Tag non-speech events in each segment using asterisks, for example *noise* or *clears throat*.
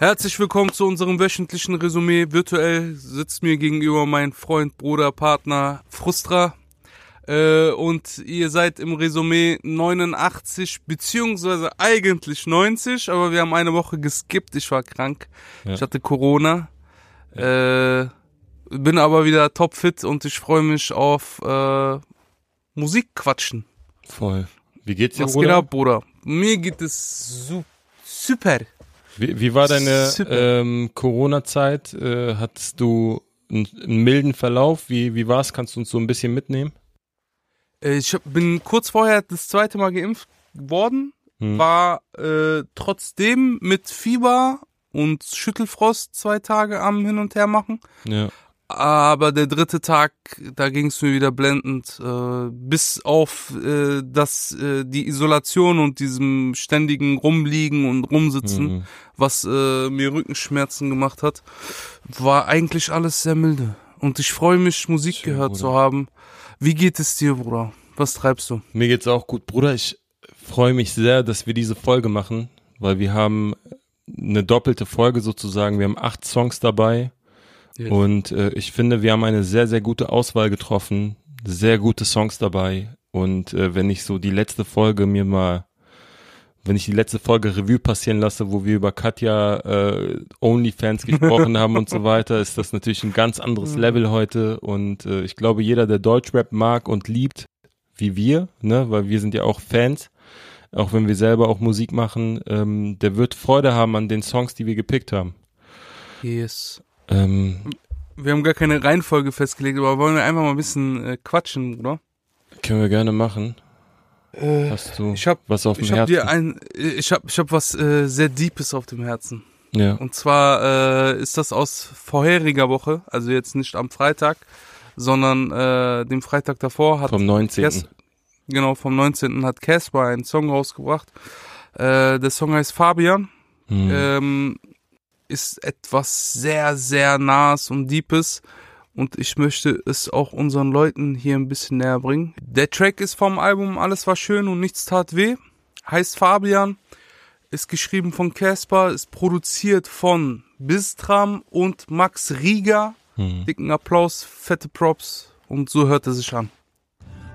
Herzlich willkommen zu unserem wöchentlichen Resümee. Virtuell sitzt mir gegenüber mein Freund, Bruder, Partner Frustra. Äh, und ihr seid im Resümee 89 beziehungsweise eigentlich 90, aber wir haben eine Woche geskippt. Ich war krank. Ja. Ich hatte Corona. Äh, bin aber wieder topfit und ich freue mich auf äh, Musik quatschen. Voll. Wie geht's dir, Was geht Bruder? ab, Bruder? Mir geht es su super. Wie, wie war deine ähm, Corona-Zeit? Äh, hattest du einen, einen milden Verlauf? Wie, wie war's? Kannst du uns so ein bisschen mitnehmen? Äh, Ich bin kurz vorher das zweite Mal geimpft worden, Hm. war äh, trotzdem mit Fieber und Schüttelfrost zwei Tage am Hin und Her machen. Ja. Aber der dritte Tag, da ging es mir wieder blendend. Äh, bis auf äh, das, äh, die Isolation und diesem ständigen Rumliegen und Rumsitzen, Mhm. was äh, mir Rückenschmerzen gemacht hat, war eigentlich alles sehr milde. Und ich freue mich, Musik Schön, gehört Bruder. zu haben. Wie geht es dir, Bruder? Was treibst du? Mir geht's auch gut. Bruder, ich freue mich sehr, dass wir diese Folge machen, weil wir haben eine doppelte Folge sozusagen. Wir haben acht Songs dabei Yes. und äh, ich finde, wir haben eine sehr, sehr gute Auswahl getroffen. Sehr gute Songs dabei. Und äh, wenn ich so die letzte Folge mir mal, wenn ich die letzte Folge Revue passieren lasse, wo wir über Katja äh, Onlyfans gesprochen haben und so *laughs* weiter, ist das natürlich ein ganz anderes Mhm. Level heute. Und äh, ich glaube, jeder, der Deutschrap mag und liebt, wie wir, ne, weil wir sind ja auch Fans, auch wenn wir selber auch Musik machen, ähm, der wird Freude haben an den Songs, die wir gepickt haben. Yes. Ähm, Wir haben gar keine Reihenfolge festgelegt, aber wollen wir einfach mal ein bisschen äh, quatschen, oder? können wir gerne machen. Äh, Hast du ich hab, was auf dem ich hab Herzen? dir ein, ich hab, ich hab was äh, sehr Deepes auf dem Herzen. ja. Und zwar äh, ist das aus vorheriger Woche, also jetzt nicht am Freitag, sondern äh, dem Freitag davor hat Vom 19. Cas- genau vom 19. hat Casper einen Song rausgebracht. Äh, der Song heißt Fabian. Hm. ähm, ist etwas sehr, sehr nahes und deepes und ich möchte es auch unseren Leuten hier ein bisschen näher bringen. Der Track ist vom Album Alles war schön und nichts tat weh, heißt Fabian, ist geschrieben von Casper, ist produziert von Bistram und Max Rieger. Hm. Dicken Applaus, fette Props und so hört er sich an.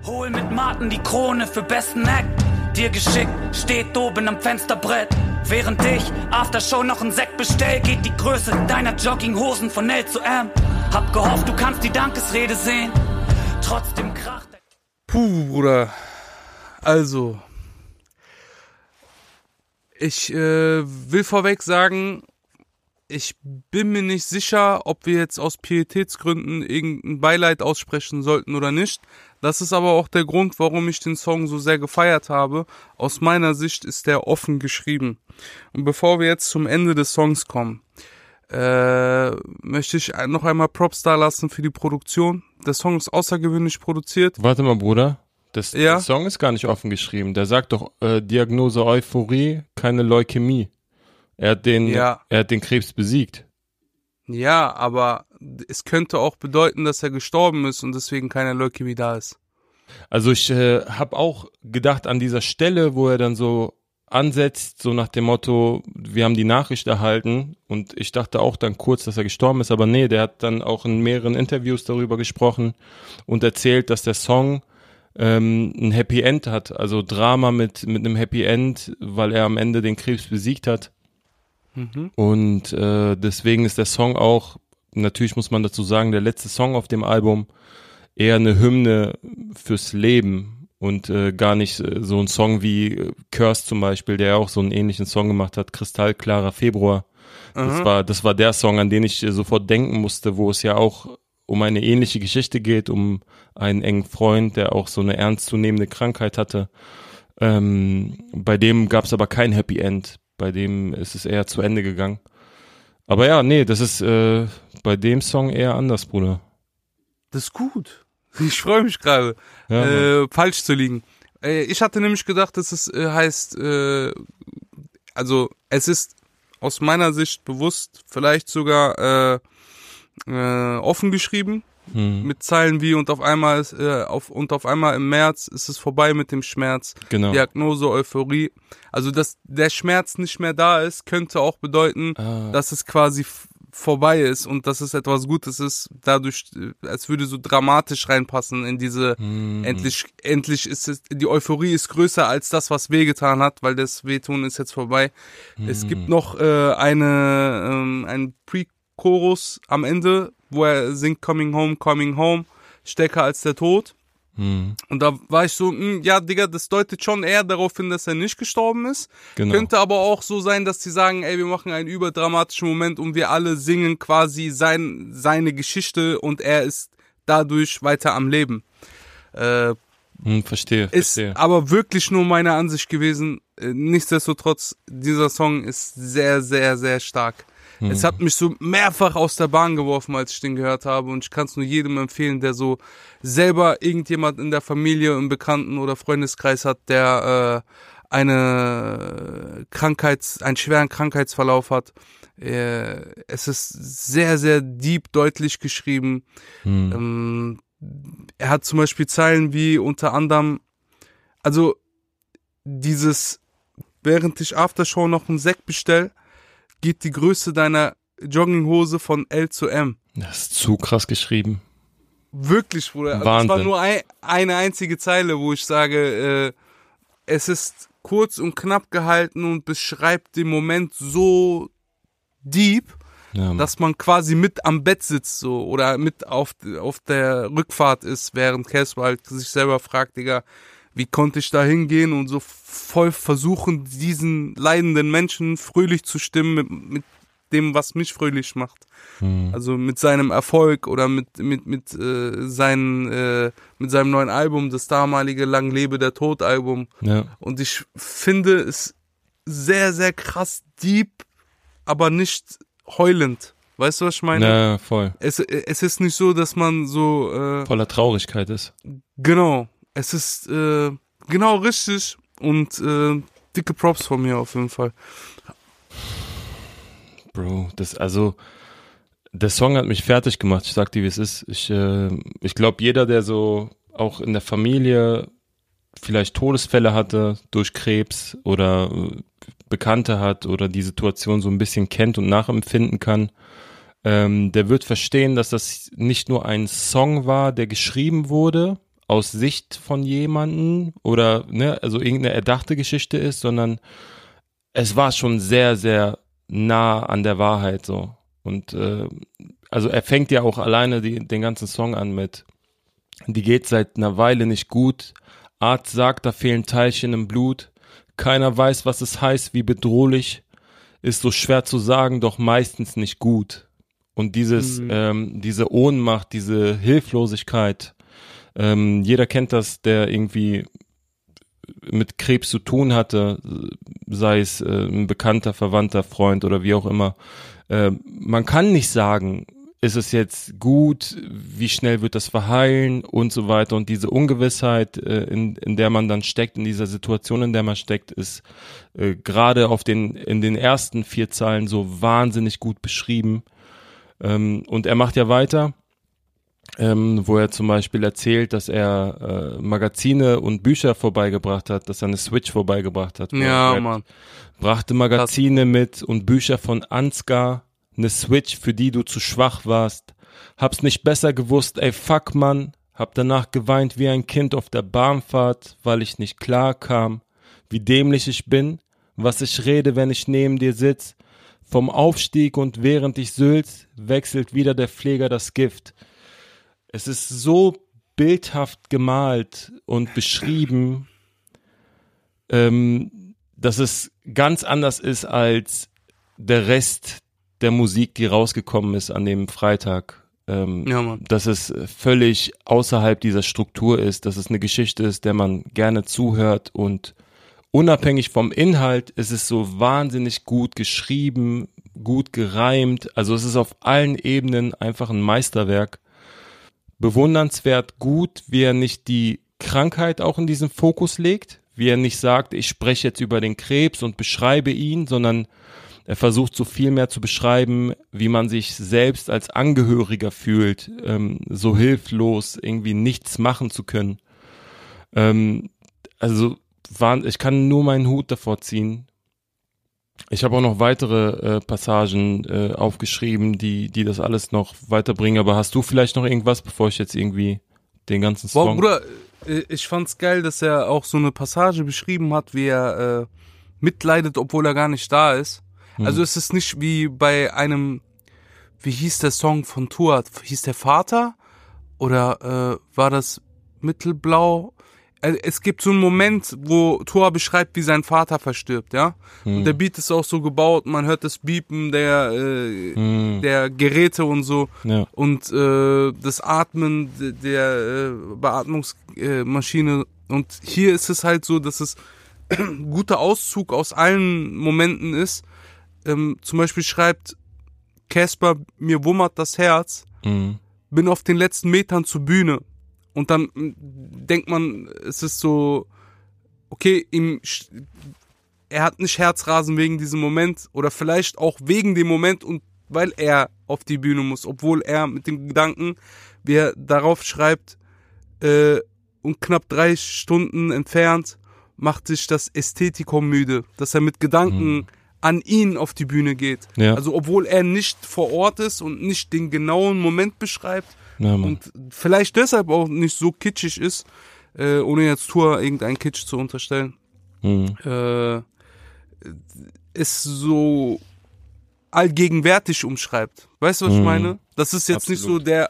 Hol mit Martin die Krone für besten Act. Dir geschickt, steht oben am Fensterbrett. Während ich Aftershow noch einen Sekt bestell, geht die Größe deiner Jogginghosen von L zu M. Hab gehofft, du kannst die Dankesrede sehen. Trotzdem kracht der Puh, Bruder. Also, ich äh, will vorweg sagen, ich bin mir nicht sicher, ob wir jetzt aus Pietätsgründen irgendein Beileid aussprechen sollten oder nicht. Das ist aber auch der Grund, warum ich den Song so sehr gefeiert habe. Aus meiner Sicht ist der offen geschrieben. Und bevor wir jetzt zum Ende des Songs kommen, äh, möchte ich noch einmal Props da lassen für die Produktion. Der Song ist außergewöhnlich produziert. Warte mal, Bruder. Das, Ja? Der Song ist gar nicht offen geschrieben. Der sagt doch äh, Diagnose Euphorie, keine Leukämie. Er hat den, Ja. er hat den Krebs besiegt. Ja, aber es könnte auch bedeuten, dass er gestorben ist und deswegen keine Leukämie da ist. Also ich äh, habe auch gedacht an dieser Stelle, wo er dann so ansetzt, so nach dem Motto, wir haben die Nachricht erhalten und ich dachte auch dann kurz, dass er gestorben ist, aber nee, der hat dann auch in mehreren Interviews darüber gesprochen und erzählt, dass der Song ähm, ein Happy End hat, also Drama mit mit einem Happy End, weil er am Ende den Krebs besiegt hat Mhm. und äh, deswegen ist der Song auch, natürlich muss man dazu sagen, der letzte Song auf dem Album eher eine Hymne fürs Leben und äh, gar nicht äh, so ein Song wie äh, Curse zum Beispiel, der ja auch so einen ähnlichen Song gemacht hat, Kristallklarer Februar. Das war, das war der Song, an den ich äh, sofort denken musste, wo es ja auch um eine ähnliche Geschichte geht, um einen engen Freund, der auch so eine ernstzunehmende Krankheit hatte. Ähm, bei dem gab es aber kein Happy End. Bei dem ist es eher zu Ende gegangen. Aber ja, nee, das ist äh, bei dem Song eher anders, Bruder. Das ist gut. *laughs* Ich freue mich gerade, Ja, äh, falsch zu liegen. Äh, ich hatte nämlich gedacht, dass es äh, heißt, äh, also es ist aus meiner Sicht bewusst vielleicht sogar äh, äh, offen geschrieben Hm. mit Zeilen wie und auf einmal ist, äh, auf und auf einmal im März ist es vorbei mit dem Schmerz. Genau. Diagnose Euphorie. Also dass der Schmerz nicht mehr da ist, könnte auch bedeuten, Ah. dass es quasi vorbei ist und dass es etwas Gutes ist. Dadurch, äh, als würde so dramatisch reinpassen in diese Hm. endlich endlich ist es die Euphorie ist größer als das, was wehgetan hat, weil das Wehtun ist jetzt vorbei. Es Hm. gibt noch äh, eine ähm, ein Pre-Chorus am Ende, wo er singt Coming Home, Coming Home, stärker als der Tod. Hm. Und da war ich so, hm, ja, Digga, das deutet schon eher darauf hin, dass er nicht gestorben ist. Genau. Könnte aber auch so sein, dass die sagen, ey, wir machen einen überdramatischen Moment und wir alle singen quasi sein, seine Geschichte und er ist dadurch weiter am Leben. Äh, Hm, verstehe, ist verstehe. aber wirklich nur meine Ansicht gewesen. Äh, Nichtsdestotrotz, dieser Song ist sehr, sehr, sehr stark. Es hat mich so mehrfach aus der Bahn geworfen, als ich den gehört habe. Und ich kann es nur jedem empfehlen, der so selber irgendjemand in der Familie, im Bekannten- oder Freundeskreis hat, der äh, eine Krankheits-, einen schweren Krankheitsverlauf hat. Äh, es ist sehr, sehr deep, deutlich geschrieben. Hm. Ähm, er hat zum Beispiel Zeilen wie unter anderem, also dieses, während ich Aftershow noch einen Sekt bestell, geht die Größe deiner Jogginghose von L zu M. Das ist zu krass geschrieben. Wirklich, Bruder. Also es war Wahnsinn. nur ein, eine einzige Zeile, wo ich sage, äh, es ist kurz und knapp gehalten und beschreibt den Moment so deep, Ja, dass man quasi mit am Bett sitzt so oder mit auf, auf der Rückfahrt ist, während Casper halt sich selber fragt, Digga, wie konnte ich da hingehen und so voll versuchen, diesen leidenden Menschen fröhlich zu stimmen mit, mit dem, was mich fröhlich macht. Hm. Also mit seinem Erfolg oder mit mit mit äh, seinen äh, mit seinem neuen Album, das damalige Lang lebe der Tod Album. ja. Und ich finde es sehr sehr krass deep, aber nicht heulend. Weißt du, was ich meine? ja, voll. Es, es ist nicht so, dass man so, äh, Voller Traurigkeit ist. genau, es ist äh, genau richtig und äh, dicke Props von mir auf jeden Fall. Bro, das, also, der Song hat mich fertig gemacht. Ich sag dir, wie es ist. Ich, äh, ich glaube, jeder, der so auch in der Familie vielleicht Todesfälle hatte durch Krebs oder äh, Bekannte hat oder die Situation so ein bisschen kennt und nachempfinden kann, ähm, der wird verstehen, dass das nicht nur ein Song war, der geschrieben wurde aus Sicht von jemanden oder ne, also irgendeine erdachte Geschichte ist, sondern es war schon sehr, sehr nah an der Wahrheit so. Und äh, also er fängt ja auch alleine die, den ganzen Song an mit, die geht seit einer Weile nicht gut. Arzt sagt, da fehlen Teilchen im Blut. Keiner weiß, was es heißt, wie bedrohlich. Ist so schwer zu sagen, doch meistens nicht gut. Und dieses, Mhm. ähm, diese Ohnmacht, diese Hilflosigkeit, ähm, jeder kennt das, der irgendwie mit Krebs zu tun hatte, sei es äh, ein bekannter, verwandter Freund oder wie auch immer. Äh, man kann nicht sagen, ist es jetzt gut, wie schnell wird das verheilen und so weiter. Und diese Ungewissheit, äh, in, in der man dann steckt, in dieser Situation, in der man steckt, ist äh, gerade auf den, in den ersten vier Zeilen so wahnsinnig gut beschrieben. Ähm, und er macht ja weiter ähm, wo er zum Beispiel erzählt, dass er äh, Magazine und Bücher vorbeigebracht hat, dass er eine Switch vorbeigebracht hat. Ja, Mann. brachte Magazine mit und Bücher von Ansgar, eine Switch, für die du zu schwach warst. Hab's nicht besser gewusst, ey fuck Mann. Hab danach geweint wie ein Kind auf der Bahnfahrt, weil ich nicht klar kam, wie dämlich ich bin, was ich rede, wenn ich neben dir sitz. Vom Aufstieg und während ich sülz, wechselt wieder der Pfleger das Gift. Es ist so bildhaft gemalt und beschrieben, ähm, dass es ganz anders ist als der Rest der Musik, die rausgekommen ist an dem Freitag. Ähm, Ja, dass es völlig außerhalb dieser Struktur ist, dass es eine Geschichte ist, der man gerne zuhört und unabhängig vom Inhalt ist es so wahnsinnig gut geschrieben, gut gereimt. Also es ist auf allen Ebenen einfach ein Meisterwerk. Bewundernswert gut, wie er nicht die Krankheit auch in diesen Fokus legt, wie er nicht sagt, ich spreche jetzt über den Krebs und beschreibe ihn, sondern Er versucht so viel mehr zu beschreiben, wie man sich selbst als Angehöriger fühlt, ähm, so hilflos, irgendwie nichts machen zu können. Ähm, also ich kann nur meinen Hut davor ziehen. Ich habe auch noch weitere äh, Passagen äh, aufgeschrieben, die, die das alles noch weiterbringen. Aber hast du vielleicht noch irgendwas, bevor ich jetzt irgendwie den ganzen Song... Boah, Bruder, äh, ich fand's geil, dass er auch so eine Passage beschrieben hat, wie er äh, mitleidet, obwohl er gar nicht da ist. Hm. Also es ist nicht wie bei einem, wie hieß der Song von Tuat? Hieß der Vater? Oder äh, war das Mittelblau? Äh, Es gibt so einen Moment, wo Tua beschreibt, wie sein Vater verstirbt, ja. Und der Beat ist auch so gebaut, man hört das Biepen der, äh, Hm, der Geräte und so ja. und äh, das Atmen de- der äh, Beatmungsmaschine. Maschine. und hier ist es halt so, dass es ein *clears throat* guter Auszug aus allen Momenten ist. Ähm, zum Beispiel schreibt Casper, mir wummert das Herz, Mhm. bin auf den letzten Metern zur Bühne. Und dann mm, denkt man, es ist so, okay, ihm, er hat nicht Herzrasen wegen diesem Moment oder vielleicht auch wegen dem Moment und weil er auf die Bühne muss, obwohl er mit dem Gedanken, wie er darauf schreibt, äh, und knapp drei Stunden entfernt macht sich das Ästhetikum müde, dass er mit Gedanken an ihn auf die Bühne geht. Ja. Also obwohl er nicht vor Ort ist und nicht den genauen Moment beschreibt Ja, und vielleicht deshalb auch nicht so kitschig ist, äh, ohne jetzt Tour irgendeinen Kitsch zu unterstellen, Mhm. äh, es so allgegenwärtig umschreibt. Weißt du, was ich Mhm. meine? Das ist jetzt nicht so Absolut. der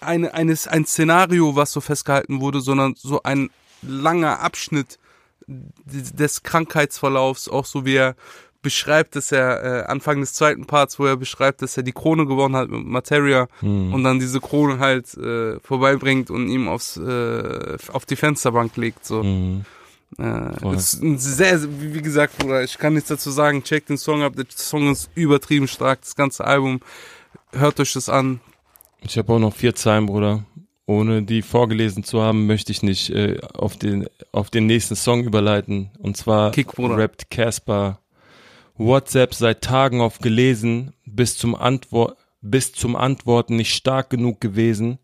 eine, eines, ein Szenario, was so festgehalten wurde, sondern so ein langer Abschnitt des Krankheitsverlaufs, auch so wie er beschreibt, dass er äh, Anfang des zweiten Parts, wo er beschreibt, dass er die Krone gewonnen hat mit Materia Mhm. und dann diese Krone halt äh, vorbeibringt und ihm aufs äh, auf die Fensterbank legt so. Mhm. Äh, ist ein sehr, wie wie gesagt, Bruder, ich kann nichts dazu sagen. Checkt den Song ab. Der Song ist übertrieben stark. Das ganze Album. Hört euch das an. Ich habe auch noch vier Zeilen, Bruder. Ohne die vorgelesen zu haben, möchte ich nicht äh, auf den auf den nächsten Song überleiten. Und zwar Kick, Bruder. rappt Casper WhatsApp seit Tagen auf gelesen, bis zum Antwort bis zum Antworten nicht stark genug gewesen.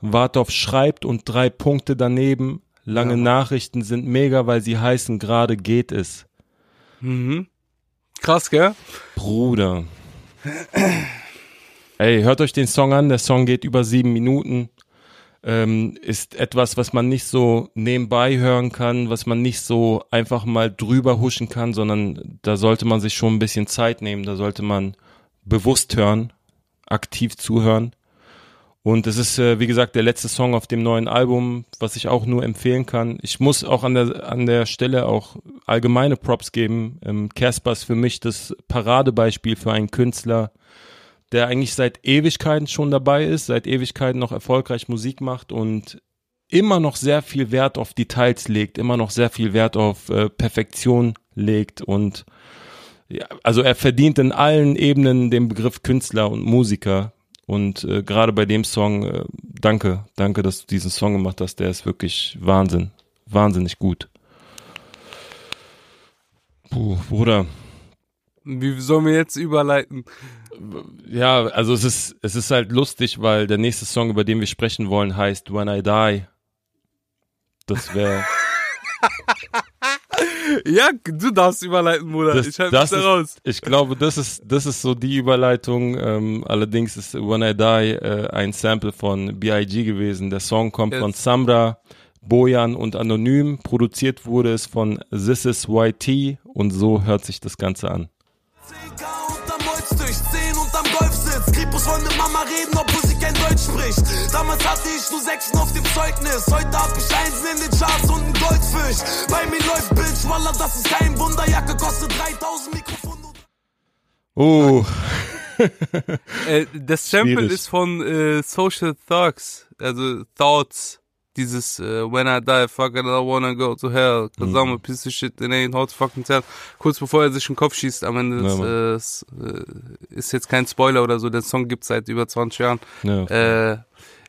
Wart auf schreibt und drei Punkte daneben. Lange Ja. Nachrichten sind mega, weil sie heißen gerade geht es. Mhm. Krass, gell? Bruder. Ey, hört euch den Song an. Der Song geht über sieben Minuten. Ähm, ist etwas, was man nicht so nebenbei hören kann, was man nicht so einfach mal drüber huschen kann, sondern da sollte man sich schon ein bisschen Zeit nehmen. Da sollte man bewusst hören, aktiv zuhören. Und es ist, äh, wie gesagt, der letzte Song auf dem neuen Album, was ich auch nur empfehlen kann. Ich muss auch an der, an der Stelle auch allgemeine Props geben. Ähm, Casper ist für mich das Paradebeispiel für einen Künstler, der eigentlich seit Ewigkeiten schon dabei ist, seit Ewigkeiten noch erfolgreich Musik macht und immer noch sehr viel Wert auf Details legt, immer noch sehr viel Wert auf äh, Perfektion legt und ja, also er verdient in allen Ebenen den Begriff Künstler und Musiker. Und äh, gerade bei dem Song, äh, danke, danke, dass du diesen Song gemacht hast. Der ist wirklich Wahnsinn, wahnsinnig gut. Puh, Bruder. Wie sollen wir jetzt überleiten? Ja, also es ist, es ist halt lustig, weil der nächste Song, über den wir sprechen wollen, heißt When I Die. Das wäre, *laughs* Ja, du darfst überleiten, Bruder. Das- ich halte mich das da ist- raus. ich glaube, das ist, das ist so die Überleitung. Ähm, allerdings ist When I Die äh, ein Sample von B.I.G. gewesen. Der Song kommt Jetzt. von Samra, Bojan und Anonym. Produziert wurde es von This is YT und so hört sich das Ganze an. Damals hatte ich nur Sechsen auf dem Zeugnis. Heute hab ich Einsen in den Charts und einen Goldfisch. Bei mir läuft Bitch, Wallah, das ist kein Wunder. Jacke kostet 3000 Mikrofon. Oh, *laughs* Äh, das Sample Schwierig. ist von äh, Social Thugs, also Thoughts. Dieses äh, When I die, fuck it, I don't wanna go to hell, cause Mhm. I'm a piece of shit, it ain't hot fucking tell. Kurz bevor er sich in den Kopf schießt am Ende. Ja, des, Mann. äh, es, äh, ist jetzt kein Spoiler oder so, der Song gibt's seit über 20 Jahren. ja.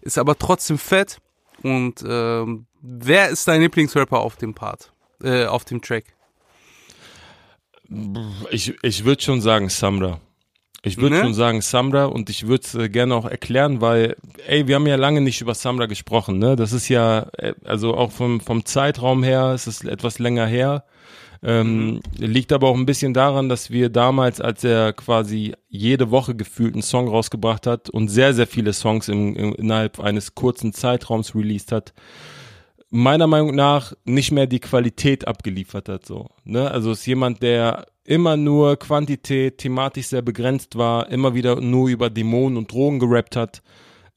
Äh, ist aber trotzdem fett. Und ähm, wer ist dein Lieblingsrapper auf dem Part? Äh, auf dem Track? Ich, ich würde schon sagen Samra. Ich würde Ne? schon sagen Samra und ich würde es äh, gerne auch erklären, weil, ey, wir haben ja lange nicht über Samra gesprochen, ne? Das ist ja, äh, also auch vom, vom Zeitraum her, es ist etwas länger her. Ähm, Liegt aber auch ein bisschen daran, dass wir damals, als er quasi jede Woche gefühlt einen Song rausgebracht hat und sehr, sehr viele Songs im, im, innerhalb eines kurzen Zeitraums released hat, meiner Meinung nach nicht mehr die Qualität abgeliefert hat. So, ne? Also ist jemand, der immer nur Quantität, thematisch sehr begrenzt war, immer wieder nur über Dämonen und Drogen gerappt hat.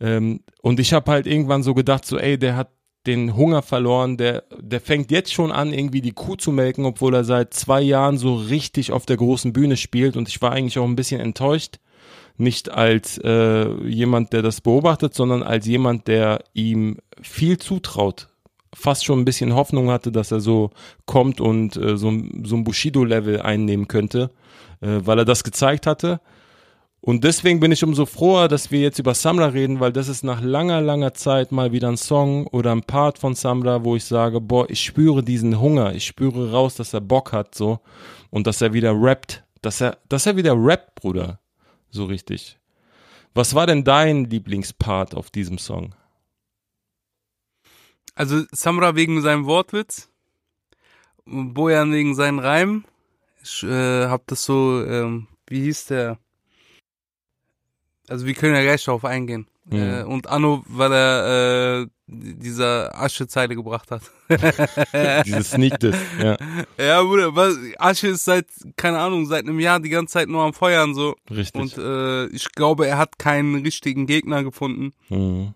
Ähm, und ich habe halt irgendwann so gedacht, so, ey, der hat den Hunger verloren, der, der fängt jetzt schon an, irgendwie die Kuh zu melken, obwohl er seit zwei Jahren so richtig auf der großen Bühne spielt. Und ich war eigentlich auch ein bisschen enttäuscht. Nicht als äh, jemand, der das beobachtet, sondern als jemand, der ihm viel zutraut. Fast schon ein bisschen Hoffnung hatte, dass er so kommt und äh, so, ein- so ein Bushido-Level einnehmen könnte, äh, weil er das gezeigt hatte. Und deswegen bin ich umso froher, dass wir jetzt über Samra reden, weil das ist nach langer, langer Zeit mal wieder ein Song oder ein Part von Samra, wo ich sage, boah, ich spüre diesen Hunger, ich spüre raus, dass er Bock hat, so. Und dass er wieder rappt, dass er, dass er wieder rappt, Bruder. So richtig. Was war denn dein Lieblingspart auf diesem Song? Also Samra wegen seinem Wortwitz, Bojan wegen seinen Reim. Ich äh, hab das so, ähm, wie hieß der? Also wir können ja gleich darauf eingehen. Mhm. Und Anno, weil er äh, dieser Asche-Zeile gebracht hat. *laughs* Dieses Sneak Diss, ja, ja, Bruder, was, Asche ist seit, keine Ahnung, seit einem Jahr die ganze Zeit nur am Feuern so. richtig. Und äh, ich glaube, er hat keinen richtigen Gegner gefunden. mhm.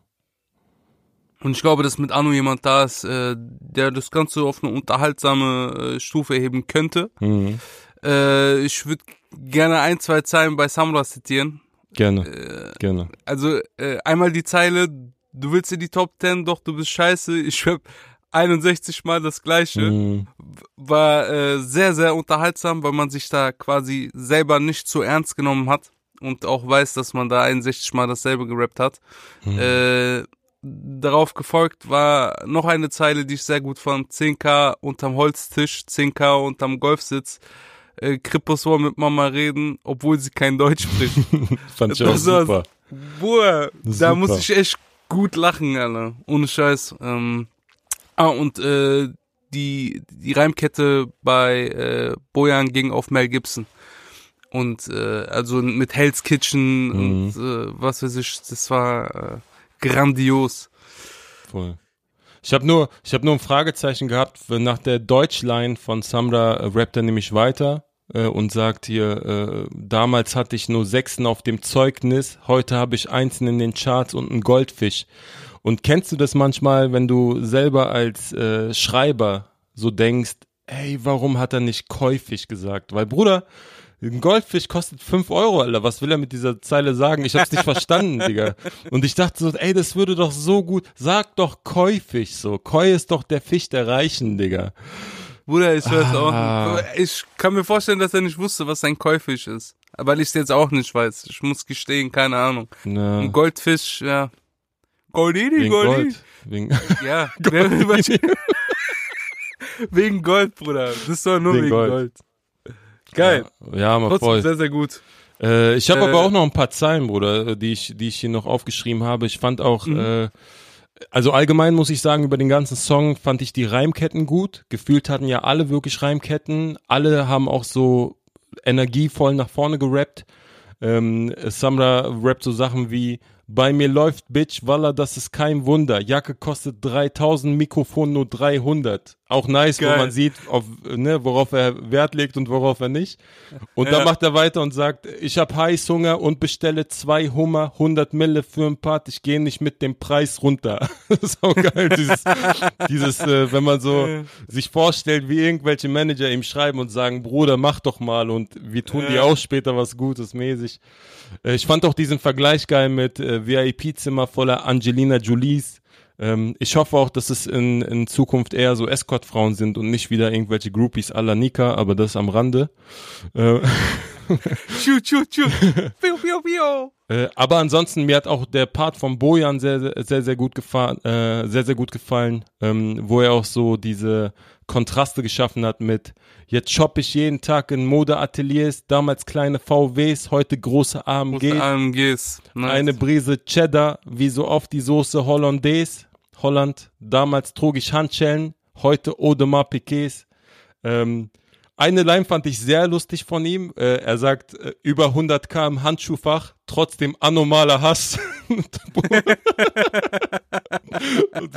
Und ich glaube, dass mit Anu jemand da ist, äh, der das Ganze auf eine unterhaltsame äh, Stufe heben könnte. Mhm. Äh, ich würde gerne ein, zwei Zeilen bei Samra zitieren. Gerne, Äh, gerne. also äh, einmal die Zeile, du willst in die Top 10, doch du bist scheiße. Ich hab 61 Mal das gleiche. Mhm. War äh, sehr, sehr unterhaltsam, weil man sich da quasi selber nicht zu ernst genommen hat. Und auch weiß, dass man da 61 Mal dasselbe gerappt hat. Mhm. Äh, darauf gefolgt war noch eine Zeile, die ich sehr gut fand. 10k unterm Holztisch, 10k unterm Golfsitz. Äh, Krippus soll mit Mama reden, obwohl sie kein Deutsch spricht. *laughs* Fand ich auch das super. Boah, da Super. muss ich echt gut lachen, Alter. Ohne Scheiß. Ähm, ah, und äh, die, die Reimkette bei äh, Bojan ging auf Mel Gibson. Und äh, also mit Hell's Kitchen Mhm. und äh, was weiß ich, das war äh, grandios. Voll. Ich habe nur, ich habe nur ein Fragezeichen gehabt, nach der Deutschline von Samra äh, rappt er nämlich weiter äh, und sagt hier, äh, damals hatte ich nur Sechsen auf dem Zeugnis, heute habe ich Einsen in den Charts und einen Goldfisch. Und kennst du das manchmal, wenn du selber als äh, Schreiber so denkst, ey, warum hat er nicht käufig gesagt? Weil Bruder, ein Goldfisch kostet 5 Euro, Alter. Was will er mit dieser Zeile sagen? Ich hab's nicht verstanden, *laughs* Digga. Und ich dachte so, ey, das würde doch so gut. Sag doch Käufig so. Koi ist doch der Fisch der Reichen, Digga. Bruder, ich weiß Ah. auch. Ich kann mir vorstellen, dass er nicht wusste, was ein Käufisch ist. Weil ich es jetzt auch nicht weiß. Ich muss gestehen, keine Ahnung. Na, Ein Goldfisch, ja. Goldini, Goldini. Gold. Wegen, *laughs* Ja, *laughs* wegen Gold, Bruder. Das ist doch nur Wegen wegen, Gold. Gold. Geil. ja, mal Trotzdem voll. sehr, sehr gut. Äh, ich habe Äh, aber auch noch ein paar Zeilen, Bruder, äh, die ich, die ich hier noch aufgeschrieben habe. Ich fand auch, Mhm. äh, also allgemein muss ich sagen, über den ganzen Song fand ich die Reimketten gut. Gefühlt hatten ja alle wirklich Reimketten. Alle haben auch so energievoll nach vorne gerappt. Ähm, Samra rappt so Sachen wie bei mir läuft Bitch, Walla, das ist kein Wunder. Jacke kostet 3000, Mikrofon nur 300. Auch nice, wo Geil. man sieht, auf, ne, worauf er Wert legt und worauf er nicht. Und Ja. dann macht er weiter und sagt, ich hab Heißhunger und bestelle zwei Hummer, 100 Mille für ein Part, ich gehe nicht mit dem Preis runter. *laughs* das ist auch geil, dieses, *laughs* dieses äh, wenn man so sich vorstellt, wie irgendwelche Manager ihm schreiben und sagen, Bruder, mach doch mal und wir tun dir Ja. auch später was Gutes mäßig. Äh, ich fand auch diesen Vergleich geil mit äh, VIP-Zimmer voller Angelina Jolies. Ähm, ich hoffe auch, dass es in, in Zukunft eher so Escort-Frauen sind und nicht wieder irgendwelche Groupies à la Nika, aber das am Rande. Äh, *laughs* Shoot, shoot, shoot. Piu, piu, piu. Äh, aber ansonsten, mir hat auch der Part von Bojan sehr, sehr, sehr, sehr gut gefallen, äh, sehr, sehr gut gefallen, ähm, wo er auch so diese Kontraste geschaffen hat mit jetzt shoppe ich jeden Tag in Modeateliers, damals kleine VWs, heute große AMGs, Große AMGs. Nice. eine Brise Cheddar, wie so oft die Soße Hollandaise, Holland, damals trug ich Handschellen, heute Audemars Piquets, ähm, eine Line fand ich sehr lustig von ihm. Äh, er sagt, äh, über 100k im Handschuhfach, trotzdem anomaler Hass. *laughs* und,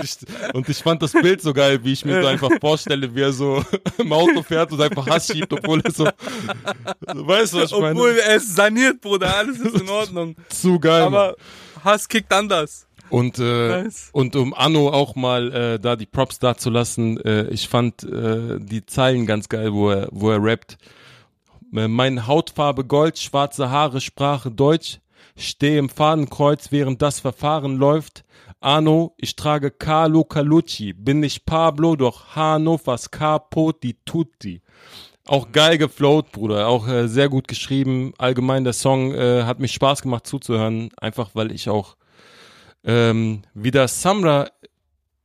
ich, und ich fand das Bild so geil, wie ich mir so einfach vorstelle, wie er so *laughs* im Auto fährt und einfach Hass schiebt, obwohl er so, weißt du, was ich meine? Obwohl er ist saniert, Bruder, alles ist in Ordnung. Zu geil. Mann. Aber Hass kickt anders. Und, äh, Nice. und um Anno auch mal äh, da die Props da zu lassen, äh, ich fand äh, die Zeilen ganz geil, wo er, wo er rappt. Äh, Meine Hautfarbe Gold, schwarze Haare, Sprache Deutsch. Stehe im Fadenkreuz, während das Verfahren läuft. Arno, ich trage Carlo Calucci. Bin nicht Pablo, doch Hannovers Capo di Tutti. Auch geil geflowt, Bruder. Auch äh, sehr gut geschrieben. Allgemein der Song äh, hat mich Spaß gemacht zuzuhören. Einfach weil ich auch ähm, wieder Samra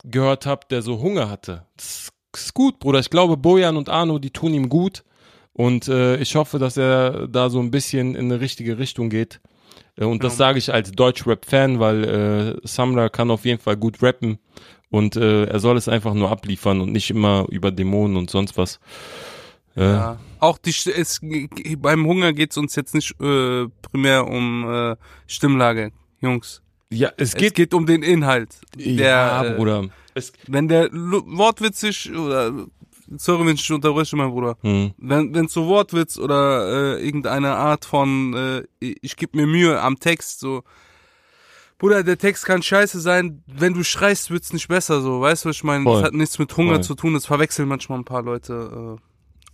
gehört habe, der so Hunger hatte. Das ist gut, Bruder. Ich glaube, Bojan und Arno, die tun ihm gut. Und äh, ich hoffe, dass er da so ein bisschen in eine richtige Richtung geht. Äh, und das Ja. sage ich als Deutschrap-Fan, weil äh, Samra kann auf jeden Fall gut rappen. Und äh, er soll es einfach nur abliefern und nicht immer über Dämonen und sonst was. Äh, Ja. Auch die es, beim Hunger geht's uns jetzt nicht äh, primär um äh, Stimmlage, Jungs. Ja, es Es geht. geht um den Inhalt. Ja, äh, Bruder. Es, Wenn der wortwitzig oder sorry, wenn ich dich unterbreche, mein Bruder. hm. Wenn wenn so Wortwitz oder äh, irgendeine Art von äh, ich gebe mir Mühe am Text so Bruder, der Text kann scheiße sein, wenn du schreist, wird's nicht besser so, weißt du, was ich meine? Voll. Das hat nichts mit Hunger Voll. zu tun, das verwechseln manchmal ein paar Leute.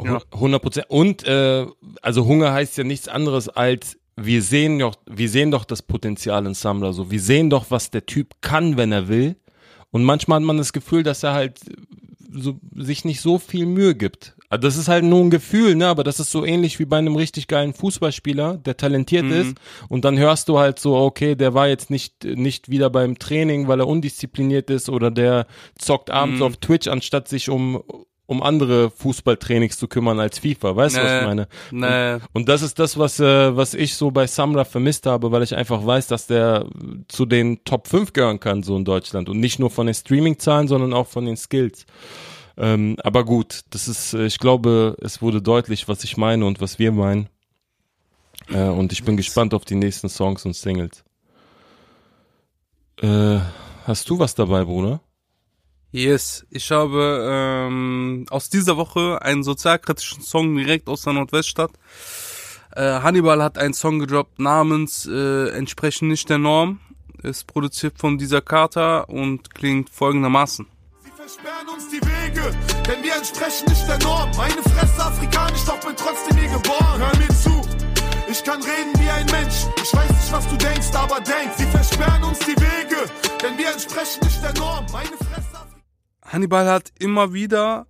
Äh, Ja. 100 Prozent. Und äh, also Hunger heißt ja nichts anderes als wir sehen doch, wir sehen doch das Potenzial in Samra so. Wir sehen doch, was der Typ kann, wenn er will. Und manchmal hat man das Gefühl, dass er halt so, sich nicht so viel Mühe gibt. Also Das ist halt nur ein Gefühl, ne? Aber das ist so ähnlich wie bei einem richtig geilen Fußballspieler, der talentiert ist. Und dann hörst du halt so, okay, der war jetzt nicht, nicht wieder beim Training, weil er undiszipliniert ist oder der zockt abends auf Twitch, anstatt sich um, um andere Fußballtrainings zu kümmern als FIFA. Weißt du, was Nee. ich meine? nee, Und das ist das, was, äh, was ich so bei Samra vermisst habe, weil ich einfach weiß, dass der zu den Top 5 gehören kann, so in Deutschland. Und nicht nur von den Streaming-Zahlen, sondern auch von den Skills. Ähm, aber gut, das ist, äh, ich glaube, es wurde deutlich, was ich meine und was wir meinen. Äh, und ich bin gespannt auf die nächsten Songs und Singles. Äh, hast du was dabei, Bruder? Yes, ich habe ähm, aus dieser Woche einen sozialkritischen Song direkt aus der Nordweststadt. Äh, Hannibal hat einen Song gedroppt namens äh, Entsprechen nicht der Norm. Ist produziert von dieser Carter und klingt folgendermaßen. Sie versperren uns die Wege, denn wir entsprechen nicht der Norm. Meine Fresse afrikanisch, doch bin trotzdem hier geboren. Hör mir zu, ich kann reden wie ein Mensch. Ich weiß nicht, was du denkst, aber denk. Sie versperren uns die Wege, denn wir entsprechen nicht der Norm. Meine Fresse. Hannibal hat immer wieder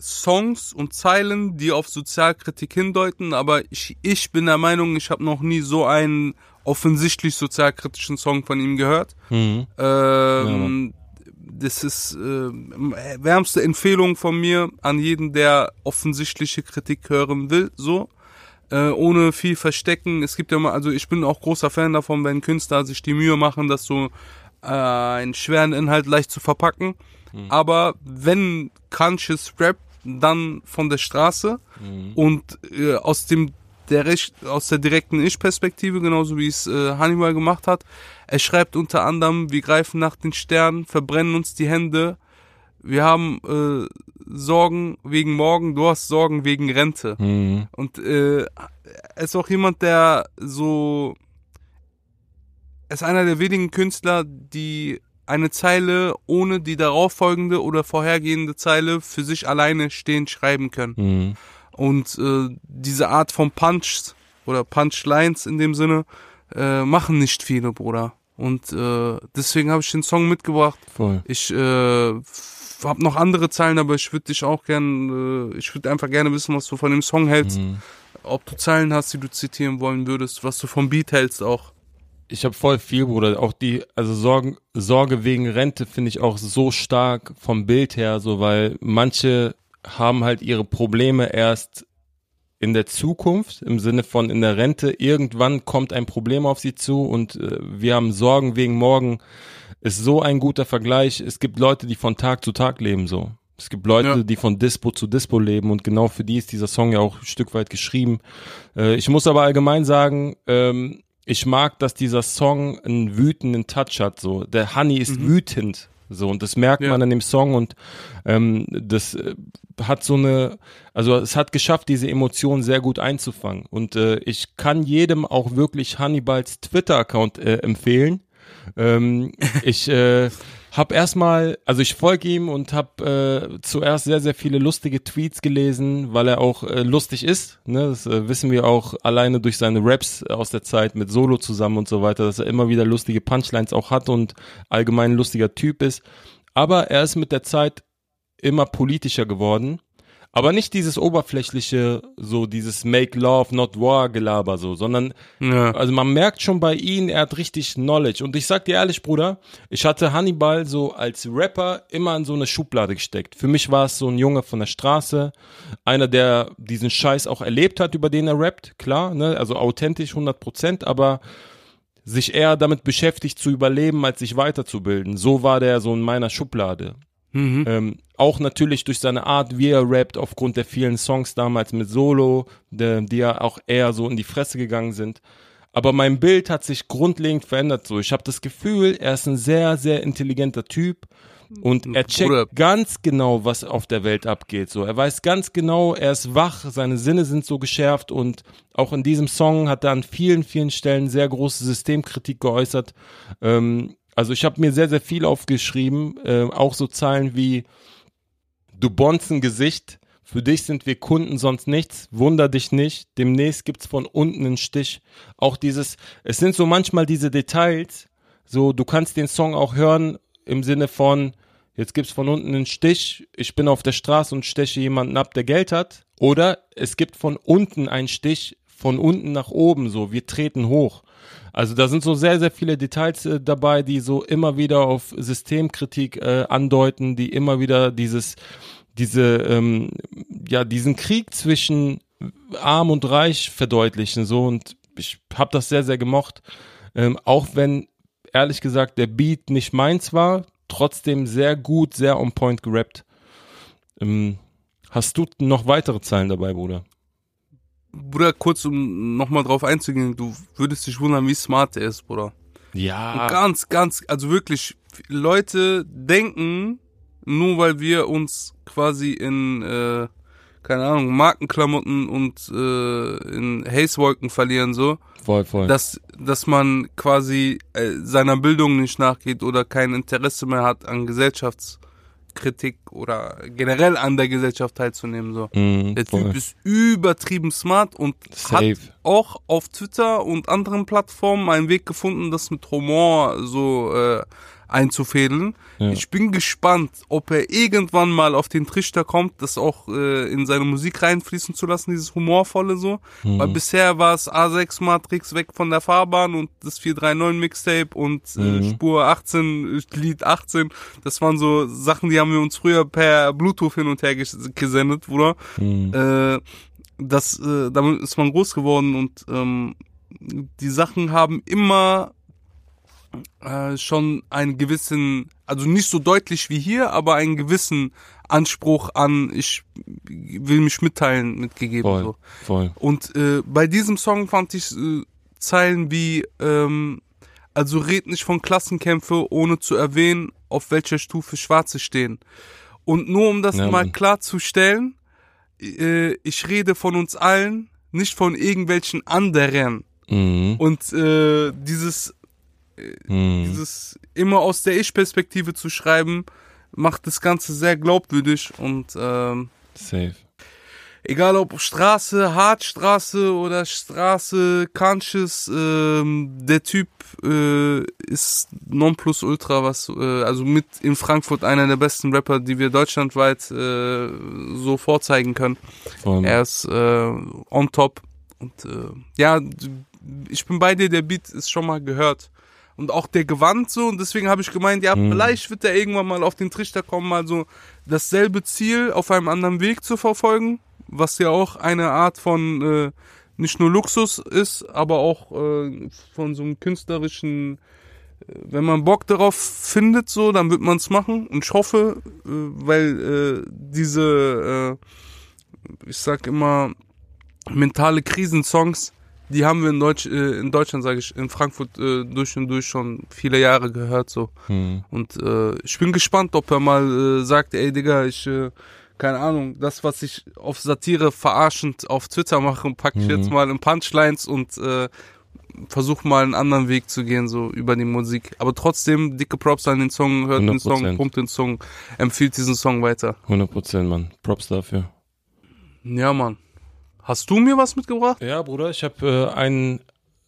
Songs und Zeilen, die auf Sozialkritik hindeuten, aber ich, ich bin der Meinung, ich habe noch nie so einen offensichtlich sozialkritischen Song von ihm gehört. Mhm. Ähm, das ist äh, wärmste Empfehlung von mir an jeden, der offensichtliche Kritik hören will, so. Äh, ohne viel verstecken. Es gibt ja mal, also ich bin auch großer Fan davon, wenn Künstler sich die Mühe machen, das so äh, einen schweren Inhalt leicht zu verpacken. Aber wenn Conscious Rap, dann von der Straße und äh, aus dem der Recht, aus der direkten Ich-Perspektive, genauso wie es äh, Hannibal gemacht hat. Er schreibt unter anderem, wir greifen nach den Sternen, verbrennen uns die Hände, wir haben äh, Sorgen wegen morgen, du hast Sorgen wegen Rente. Mhm. Und äh, er ist auch jemand, der so, er ist einer der wenigen Künstler, die eine Zeile ohne die darauffolgende oder vorhergehende Zeile für sich alleine stehend schreiben können. Mhm. Und äh, diese Art von Punch oder Punchlines in dem Sinne äh, machen nicht viele, Bruder. Und äh, deswegen habe ich den Song mitgebracht. Voll. Ich äh, habe noch andere Zeilen, aber ich würde dich auch gern, äh, ich würde einfach gerne wissen, was du von dem Song hältst. Mhm. ob du Zeilen hast, die du zitieren wollen würdest, was du vom Beat hältst auch. Ich habe voll viel, Bruder. Auch die, also Sorgen, Sorge wegen Rente finde ich auch so stark vom Bild her, so weil manche haben halt ihre Probleme erst in der Zukunft, im Sinne von in der Rente, irgendwann kommt ein Problem auf sie zu und äh, wir haben Sorgen wegen morgen, ist so ein guter Vergleich. Es gibt Leute, die von Tag zu Tag leben so. Es gibt Leute, ja. die von Dispo zu Dispo leben und genau für die ist dieser Song ja auch ein Stück weit geschrieben. Äh, ich muss aber allgemein sagen, ähm, ich mag, dass dieser Song einen wütenden Touch hat. So, der Honey ist mhm. wütend. So, und das merkt ja. man an dem Song und ähm, das äh, hat so eine, also es hat geschafft, diese Emotionen sehr gut einzufangen. Und äh, ich kann jedem auch wirklich Hannibals Twitter-Account äh, empfehlen. Ähm, *laughs* ich äh, hab erstmal, also ich folge ihm und habe äh, zuerst sehr, sehr viele lustige Tweets gelesen, weil er auch äh, lustig ist. Ne? Das äh, wissen wir auch alleine durch seine Raps aus der Zeit mit Solo zusammen und so weiter, dass er immer wieder lustige Punchlines auch hat und allgemein ein lustiger Typ ist. Aber er ist mit der Zeit immer politischer geworden aber nicht dieses oberflächliche, so dieses Make Love, Not War Gelaber so, sondern, ja. also man merkt schon bei ihm, er hat richtig Knowledge. Und ich sag dir ehrlich, Bruder, ich hatte Hannibal so als Rapper immer in so eine Schublade gesteckt. Für mich war es so ein Junge von der Straße, einer, der diesen Scheiß auch erlebt hat, über den er rappt, klar, ne, also authentisch 100 Prozent, aber sich eher damit beschäftigt zu überleben, als sich weiterzubilden. So war der so in meiner Schublade. Mhm. Ähm, auch natürlich durch seine Art, wie er rappt, aufgrund der vielen Songs damals mit Solo, de, die ja auch eher so in die Fresse gegangen sind. Aber mein Bild hat sich grundlegend verändert so. Ich habe das Gefühl, er ist ein sehr, sehr intelligenter Typ und er checkt Oder ganz genau, was auf der Welt abgeht. So, er weiß ganz genau, er ist wach, seine Sinne sind so geschärft und auch in diesem Song hat er an vielen, vielen Stellen sehr große Systemkritik geäußert. Ähm, also ich habe mir sehr, sehr viel aufgeschrieben, äh, auch so Zahlen wie du Bonzen-Gesicht, für dich sind wir Kunden, sonst nichts, wunder dich nicht, demnächst gibt's von unten einen Stich. Auch dieses, es sind so manchmal diese Details, so du kannst den Song auch hören im Sinne von, jetzt gibt's von unten einen Stich, ich bin auf der Straße und steche jemanden ab, der Geld hat. Oder es gibt von unten einen Stich, von unten nach oben, so, wir treten hoch. Also da sind so sehr, sehr viele Details äh, dabei, die so immer wieder auf Systemkritik äh, andeuten, die immer wieder dieses, diese, ähm, ja, diesen Krieg zwischen Arm und Reich verdeutlichen, so und ich habe das sehr, sehr gemocht. Ähm, auch wenn, ehrlich gesagt, der Beat nicht meins war, trotzdem sehr gut, sehr on point gerappt. Ähm, hast du noch weitere Zeilen dabei, Bruder? Bruder, kurz um nochmal drauf einzugehen, du würdest dich wundern, wie smart er ist, Bruder. Ja. Und ganz, ganz, also wirklich, Leute denken, nur weil wir uns quasi in, äh, keine Ahnung, Markenklamotten und äh, in Hazewolken verlieren, so. Voll, voll. Dass, dass man quasi äh, seiner Bildung nicht nachgeht oder kein Interesse mehr hat an Gesellschafts- Kritik oder generell an der Gesellschaft teilzunehmen. So. Mm, der Typ ist übertrieben smart und Safe. hat auch auf Twitter und anderen Plattformen einen Weg gefunden, das mit Humor so äh, einzufädeln. Ja. Ich bin gespannt, ob er irgendwann mal auf den Trichter kommt, das auch äh, in seine Musik reinfließen zu lassen, dieses humorvolle so. Mhm. Weil bisher war es A6 Matrix weg von der Fahrbahn und das 439 Mixtape und äh, mhm. Spur 18, Lied 18. Das waren so Sachen, die haben wir uns früher per Bluetooth hin und her gesendet, Bruder. Mhm. Äh, das, äh, damit ist man groß geworden und ähm, die Sachen haben immer äh, schon einen gewissen, also nicht so deutlich wie hier, aber einen gewissen Anspruch an, ich will mich mitteilen, mitgegeben. Voll, so. voll. Und äh, bei diesem Song fand ich äh, Zeilen wie, ähm, also red nicht von Klassenkämpfe, ohne zu erwähnen, auf welcher Stufe Schwarze stehen. Und nur um das ja, mal klarzustellen, äh, ich rede von uns allen, nicht von irgendwelchen anderen. Mhm. Und äh, dieses hm. Dieses immer aus der Ich-Perspektive zu schreiben, macht das Ganze sehr glaubwürdig und ähm, safe. egal ob Straße, Hartstraße oder Straße, Conscious, ähm, der Typ äh, ist Nonplusultra, was äh, also mit in Frankfurt einer der besten Rapper, die wir deutschlandweit äh, so vorzeigen können. Voll. Er ist äh, on top und äh, ja, ich bin bei dir, der Beat ist schon mal gehört. Und auch der Gewand so, und deswegen habe ich gemeint, ja, vielleicht wird er irgendwann mal auf den Trichter kommen, mal so dasselbe Ziel auf einem anderen Weg zu verfolgen, was ja auch eine Art von äh, nicht nur Luxus ist, aber auch äh, von so einem künstlerischen, äh, wenn man Bock darauf findet, so, dann wird man es machen. Und ich hoffe, äh, weil äh, diese, äh, ich sag immer, mentale Krisensongs, die haben wir in, Deutsch, äh, in Deutschland, sage ich, in Frankfurt äh, durch und durch schon viele Jahre gehört. so. Hm. Und äh, ich bin gespannt, ob er mal äh, sagt, ey Digga, ich, äh, keine Ahnung, das, was ich auf Satire verarschend auf Twitter mache, packe ich Mhm. jetzt mal in Punchlines und äh, versuche mal einen anderen Weg zu gehen, so über die Musik. Aber trotzdem, dicke Props an den Song, hört den Song, 100%. pumpt den Song, empfiehlt diesen Song weiter. 100 Prozent, Mann. Props dafür. Ja, Mann. Hast du mir was mitgebracht? Ja, Bruder, ich habe äh, einen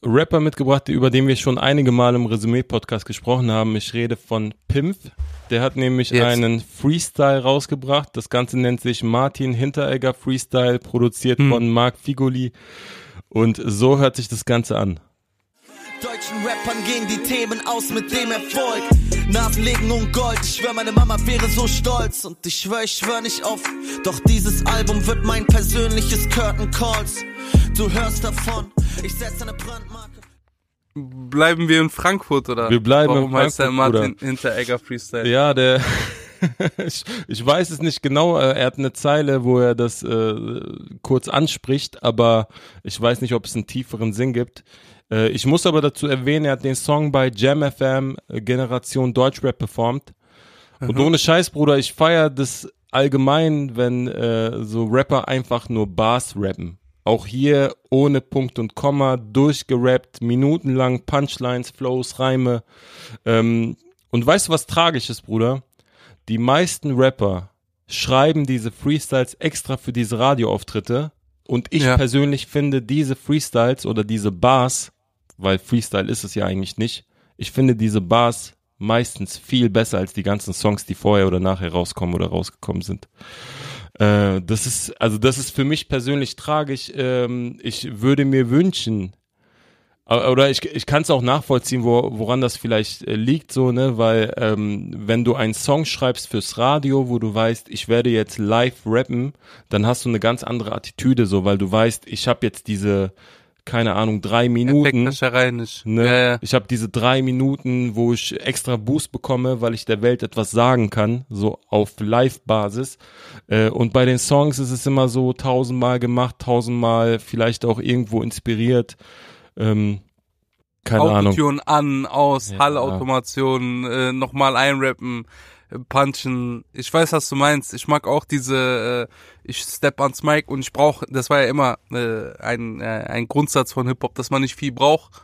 Rapper mitgebracht, über den wir schon einige Mal im Resümee-Podcast gesprochen haben. Ich rede von Pimp. Der hat nämlich Jetzt. einen Freestyle rausgebracht. Das Ganze nennt sich Martin Hinteregger Freestyle, produziert Hm. von Marc Figoli. Und so hört sich das Ganze an. Deutschen Rappern gehen die Themen aus mit dem Erfolg. Nasenlegen und Gold, ich schwör, meine Mama wäre so stolz. Und ich schwör, ich schwör nicht oft. Doch dieses Album wird mein persönliches Curtain Calls. Du hörst davon, ich setz eine Brandmarke. Bleiben wir in Frankfurt, oder? Wir bleiben in Warum heißt der Frankfurt, Martin Hinteregger Freestyle? Ja, der. *laughs* ich, ich weiß es nicht genau. äh, Er hat eine Zeile, wo er das äh, kurz anspricht, aber ich weiß nicht, ob es einen tieferen Sinn gibt. Äh, ich muss aber dazu erwähnen, er hat den Song bei Jam FM äh, Generation Deutschrap performt. Und ohne Scheiß, Bruder, ich feier das allgemein, wenn äh, so Rapper einfach nur Bars rappen. Auch hier ohne Punkt und Komma, durchgerappt, minutenlang Punchlines, Flows, Reime. Ähm, und weißt du, was tragisch ist, Bruder? Die meisten Rapper schreiben diese Freestyles extra für diese Radioauftritte. Und ich Ja. persönlich finde diese Freestyles oder diese Bars, weil Freestyle ist es ja eigentlich nicht, ich finde diese Bars meistens viel besser als die ganzen Songs, die vorher oder nachher rauskommen oder rausgekommen sind. Äh, das ist, also das ist für mich persönlich tragisch. Ähm, ich würde mir wünschen, oder ich, ich kann es auch nachvollziehen, wo, woran das vielleicht äh, liegt, so, ne, weil ähm, wenn du einen Song schreibst fürs Radio, wo du weißt, ich werde jetzt live rappen, dann hast du eine ganz andere Attitüde, so, weil du weißt, ich habe jetzt diese, keine Ahnung, drei Minuten. Ne? Ja, ja. Ich habe diese drei Minuten, wo ich extra Boost bekomme, weil ich der Welt etwas sagen kann, so auf Live-Basis. Äh, und bei den Songs ist es immer so tausendmal gemacht, tausendmal vielleicht auch irgendwo inspiriert. Ähm, keine Ahnung. Autotune an, aus, Ja. Hallautomation, äh, nochmal einrappen, äh, punchen. Ich weiß, was du meinst. Ich mag auch diese, äh, ich step ans Mic und ich brauche, das war ja immer äh, ein, äh, ein Grundsatz von Hip-Hop, dass man nicht viel braucht.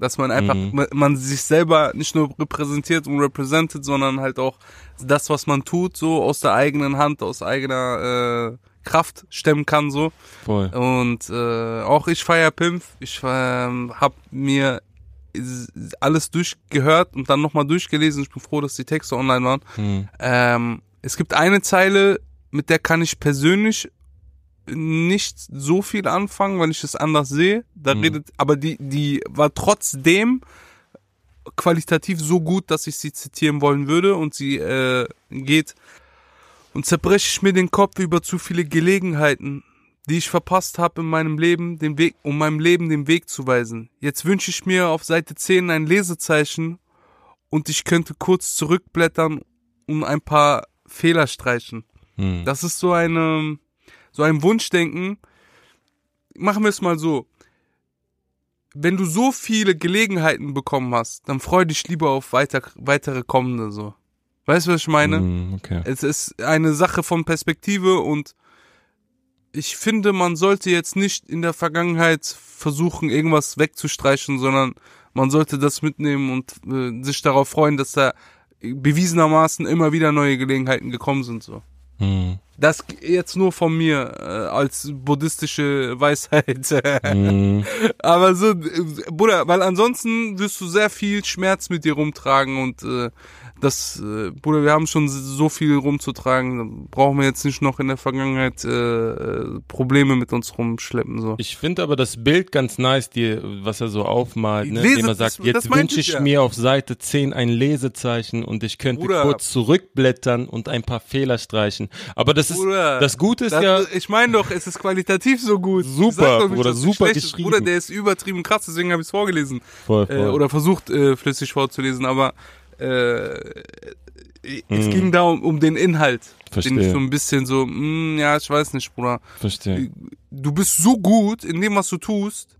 Dass man einfach, Mhm. man, man sich selber nicht nur repräsentiert und represented, sondern halt auch das, was man tut, so aus der eigenen Hand, aus eigener äh, Kraft stemmen kann, so. Voll. Und äh, auch ich feier Pimp. Ich ähm, habe mir alles durchgehört und dann nochmal durchgelesen. Ich bin froh, dass die Texte online waren. Hm. Ähm, es gibt eine Zeile, mit der kann ich persönlich nicht so viel anfangen, weil ich es anders sehe. Da Mhm. redet, aber die, die war trotzdem qualitativ so gut, dass ich sie zitieren wollen würde und sie äh, geht und zerbreche ich mir den Kopf über zu viele Gelegenheiten, die ich verpasst habe in meinem Leben, den Weg, um meinem Leben den Weg zu weisen. Jetzt wünsche ich mir auf Seite 10 ein Lesezeichen und ich könnte kurz zurückblättern und ein paar Fehler streichen. Hm. Das ist so eine, so ein Wunschdenken. Machen wir es mal so. Wenn du so viele Gelegenheiten bekommen hast, dann freu dich lieber auf weiter, weitere kommende, so. Weißt du, was ich meine? Hm, okay. Es ist eine Sache von Perspektive und ich finde, man sollte jetzt nicht in der Vergangenheit versuchen, irgendwas wegzustreichen, sondern man sollte das mitnehmen und äh, sich darauf freuen, dass da bewiesenermaßen immer wieder neue Gelegenheiten gekommen sind. So. Hm. Das jetzt nur von mir äh, als buddhistische Weisheit. Mhm. *laughs* Aber so, äh, Bruder, weil ansonsten wirst du sehr viel Schmerz mit dir rumtragen und äh, das, äh, Bruder, wir haben schon so viel rumzutragen, brauchen wir jetzt nicht noch in der Vergangenheit äh, äh, Probleme mit uns rumschleppen. So. Ich finde aber das Bild ganz nice, die, was er so aufmalt, ne? Lese- indem er sagt, das- jetzt wünsche ich ich ja. mir auf Seite 10 ein Lesezeichen und ich könnte Bruder. kurz zurückblättern und ein paar Fehler streichen. Aber das ist, Bruder, das Gute ist das, ja, Ich meine doch, es ist qualitativ so gut. Super, doch Bruder, super ist. geschrieben. Bruder, der ist übertrieben krass, deswegen habe ich es vorgelesen. voll, voll. Äh, oder versucht, äh, flüssig vorzulesen, aber äh, es ging da um, um den Inhalt. Den ich Verstehe. so ein bisschen so, mm, ja, ich weiß nicht, Bruder. verstehe. Du bist so gut in dem, was du tust.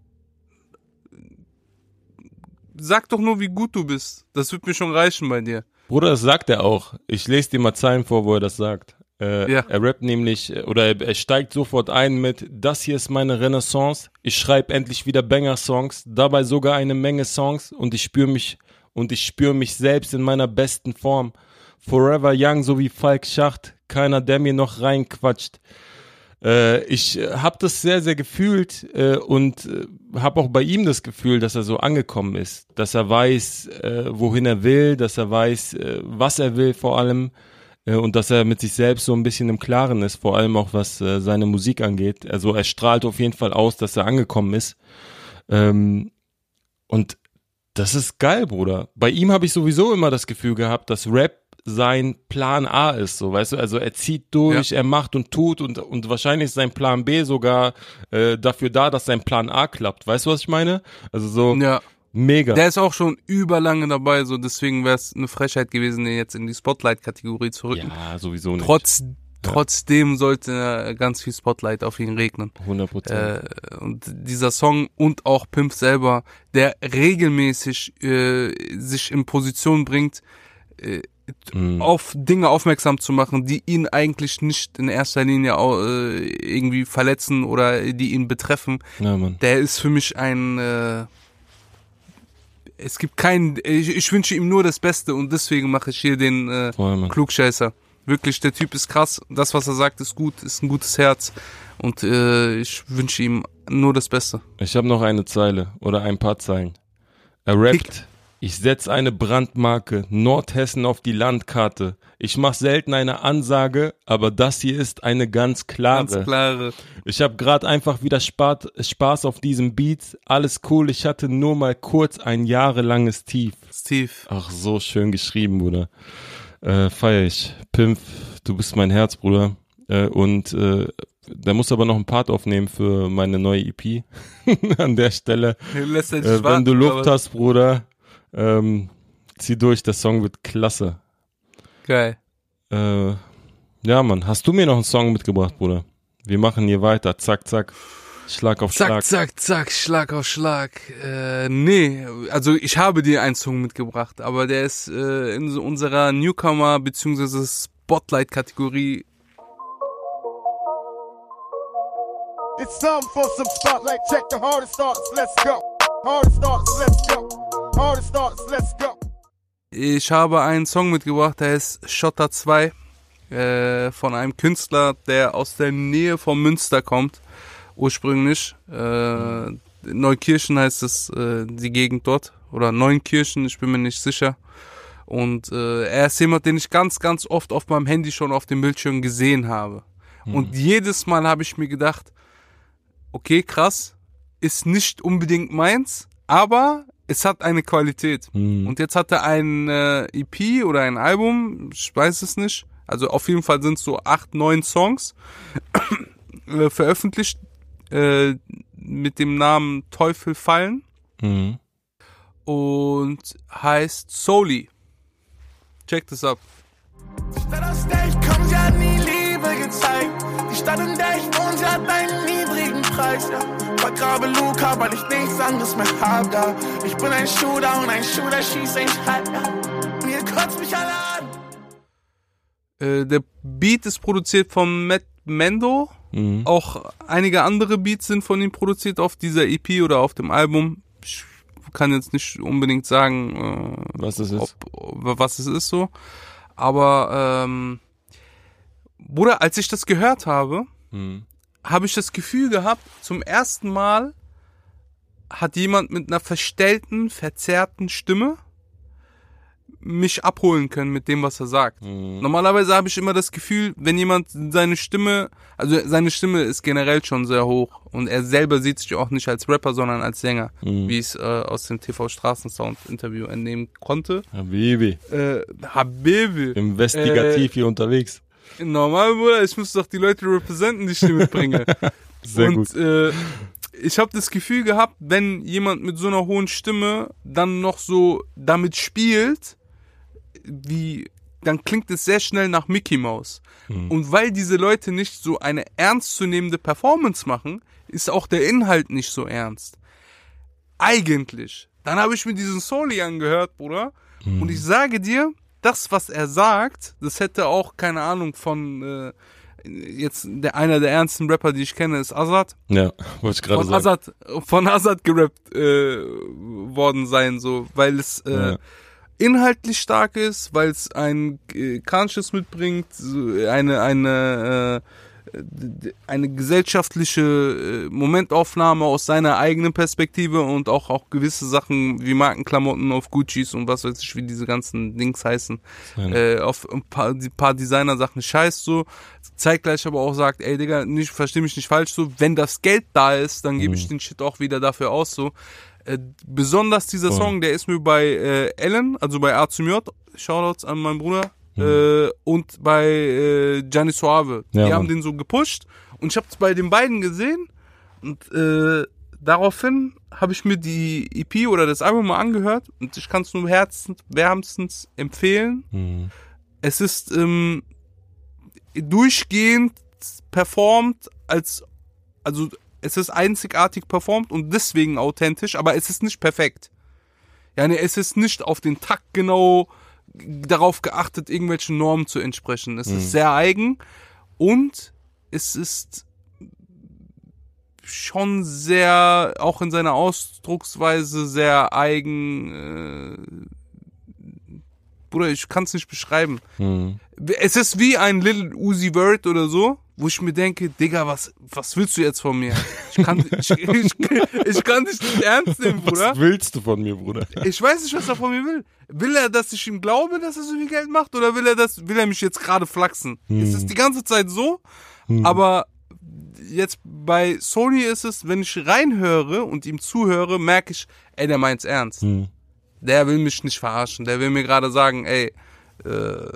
Sag doch nur, wie gut du bist. Das wird mir schon reichen bei dir. Bruder, das sagt er auch. Ich lese dir mal Zeilen vor, wo er das sagt. Äh, Ja. Er rappt nämlich, oder er, er steigt sofort ein mit, das hier ist meine Renaissance, ich schreibe endlich wieder Banger-Songs, dabei sogar eine Menge Songs und ich spüre mich, und ich spüre mich selbst in meiner besten Form. Forever young, so wie Falk Schacht, keiner, der mir noch reinquatscht. Äh, ich äh, habe das sehr, sehr gefühlt äh, und äh, habe auch bei ihm das Gefühl, dass er so angekommen ist, dass er weiß, äh, wohin er will, dass er weiß, äh, was er will vor allem äh, und dass er mit sich selbst so ein bisschen im Klaren ist, vor allem auch was seine Musik angeht. Also er strahlt auf jeden Fall aus, dass er angekommen ist. Ähm, und das ist geil, Bruder. Bei ihm habe ich sowieso immer das Gefühl gehabt, dass Rap sein Plan A ist, so weißt du, also er zieht durch, er macht und tut und und wahrscheinlich ist sein Plan B sogar äh, dafür da, dass sein Plan A klappt. Weißt du, was ich meine? Also so Ja. mega. Der ist auch schon überlange dabei, so deswegen wäre es eine Frechheit gewesen, den jetzt in die Spotlight-Kategorie zu rücken. ja, sowieso nicht. Trotz, Trotzdem sollte ganz viel Spotlight auf ihn regnen. 100 Prozent. Äh, und dieser Song und auch Pimp selber, der regelmäßig äh, sich in Position bringt, äh, Mhm. auf Dinge aufmerksam zu machen, die ihn eigentlich nicht in erster Linie äh, irgendwie verletzen oder die ihn betreffen. ja, Mann. Der ist für mich ein äh, es gibt keinen ich, ich wünsche ihm nur das Beste und deswegen mache ich hier den äh, Voll. Klugscheißer. Wirklich, der Typ ist krass. Das, was er sagt, ist gut, ist ein gutes Herz. Und äh, ich wünsche ihm nur das Beste. Ich habe noch eine Zeile oder ein paar Zeilen. Er rappt. Kick. Ich setz eine Brandmarke Nordhessen auf die Landkarte. Ich mach selten eine Ansage, aber das hier ist eine ganz klare. Ganz klare. Ich habe gerade einfach wieder Spaß, auf diesem Beat. Alles cool, ich hatte nur mal kurz ein jahrelanges Tief. Steve. Ach, so schön geschrieben, Bruder. Äh, feier ich. Pimp, du bist mein Herz, Bruder. Äh, und äh, der muss aber noch einen Part aufnehmen für meine neue EP. *laughs* An der Stelle. Lässt er dich Äh, wenn warten, du Luft hast, Bruder, ähm, zieh durch, der Song wird klasse. Geil. Äh, ja, Mann, hast du mir noch einen Song mitgebracht, Bruder? Wir machen hier weiter, zack, zack, Schlag auf Zack, Schlag. zack, zack, Schlag auf Schlag. Äh, nee, also ich habe dir einen Song mitgebracht, aber der ist äh, in so unserer Newcomer- bzw. Spotlight-Kategorie. It's time for some spotlight. Check the hardest starts. Let's go. Hardest starts. Let's go. Hardest starts. Let's go. Ich habe einen Song mitgebracht, der ist Schotter 2 äh, von einem Künstler, der aus der Nähe von Münster kommt, ursprünglich. Äh, Neukirchen heißt es, äh, die Gegend dort. Oder Neunkirchen, ich bin mir nicht sicher. Und äh, er ist jemand, den ich ganz, ganz oft auf meinem Handy schon auf dem Bildschirm gesehen habe. Und jedes Mal habe ich mir gedacht, okay, krass, ist nicht unbedingt meins, aber es hat eine Qualität. Hm. Und jetzt hat er ein äh, EP oder ein Album, ich weiß es nicht. Also auf jeden Fall sind es so acht, neun Songs äh, veröffentlicht äh, mit dem Namen Teufel fallen Mhm. und heißt Soli. Check das ab. Die Stadt, aus der ich komm, sie hat nie Liebe gezeigt. Die Stadt, in der ich wohne, sie hat einen niedrigen Preis, ja. Vergrabe Luca, weil ich nichts anderes mehr hab, da. Ich bin ein Shooter und ein Shooter schießt ein Schalt, ja. Ihr kotzt mich alle an. Äh, der Beat ist produziert von Matt Mendo. Mhm. Auch einige andere Beats sind von ihm produziert auf dieser EP oder auf dem Album. Ich kann jetzt nicht unbedingt sagen, äh, Was das ist? ob, was es ist so. Aber ähm, Bruder, als ich das gehört habe, Mhm. habe ich das Gefühl gehabt, zum ersten Mal hat jemand mit einer verstellten, verzerrten Stimme mich abholen können mit dem, was er sagt. Normalerweise habe ich immer das Gefühl, wenn jemand seine Stimme, also seine Stimme ist generell schon sehr hoch und er selber sieht sich auch nicht als Rapper, sondern als Sänger, wie ich es äh, aus dem TV Straßensound Interview entnehmen konnte. Habibi, Äh, Habibi. investigativ hier unterwegs. Normal, Bruder, ich muss doch die Leute representen, die ich hier mitbringe. *laughs* Sehr und gut. Äh, ich habe das Gefühl gehabt, wenn jemand mit so einer hohen Stimme dann noch so damit spielt, wie dann klingt es sehr schnell nach Mickey Mouse. Und weil diese Leute nicht so eine ernstzunehmende Performance machen, ist auch der Inhalt nicht so ernst. Eigentlich. Dann habe ich mir diesen Soli angehört, Bruder. Und ich sage dir, das, was er sagt, das hätte auch, keine Ahnung, von äh, jetzt der einer der ernsten Rapper, die ich kenne, ist Azad. Ja, wollte ich gerade sagen. Azad, von Azad gerappt äh, worden sein, so, weil es äh, Ja. Inhaltlich stark ist, weil es ein äh, Conscious mitbringt, so eine eine äh, eine gesellschaftliche äh, Momentaufnahme aus seiner eigenen Perspektive und auch auch gewisse Sachen wie Markenklamotten auf Gucci's und was weiß ich, wie diese ganzen Dings heißen, äh, auf ein paar, die paar Designer-Sachen scheiß so, zeitgleich aber auch sagt, ey Digga, nicht, versteh mich nicht falsch so, wenn das Geld da ist, dann gebe ich den Shit auch wieder dafür aus so. Äh, besonders dieser Voll. Song, der ist mir bei äh, Ellen, also bei A zum J, Shoutouts an meinen Bruder, äh, und bei äh, Gianni Suave. Ja, die Mann. haben den so gepusht und ich habe es bei den beiden gesehen und äh, daraufhin habe ich mir die EP oder das Album mal angehört und ich kann es nur herzens, wärmstens empfehlen. Mhm. Es ist ähm, durchgehend performt als, also es ist einzigartig performt und deswegen authentisch, aber es ist nicht perfekt. Ja, ne, es ist nicht auf den Takt genau darauf geachtet, irgendwelchen Normen zu entsprechen. Es ist sehr eigen und es ist schon sehr, auch in seiner Ausdrucksweise sehr eigen. Äh, Bruder, ich kann es nicht beschreiben. Mhm. Es ist wie ein Little Uzi Vert oder so, wo ich mir denke, Digga, was, was willst du jetzt von mir? Ich kann, ich, *laughs* ich, ich kann dich nicht ernst nehmen, Bruder. Was willst du von mir, Bruder? Ich weiß nicht, was er von mir will. Will er, dass ich ihm glaube, dass er so viel Geld macht, oder will er das, will er mich jetzt gerade flachsen? Es ist die ganze Zeit so, aber jetzt bei Sony ist es, wenn ich reinhöre und ihm zuhöre, merke ich, ey, der meint's ernst. Mhm. Der will mich nicht verarschen. Der will mir gerade sagen, ey, äh,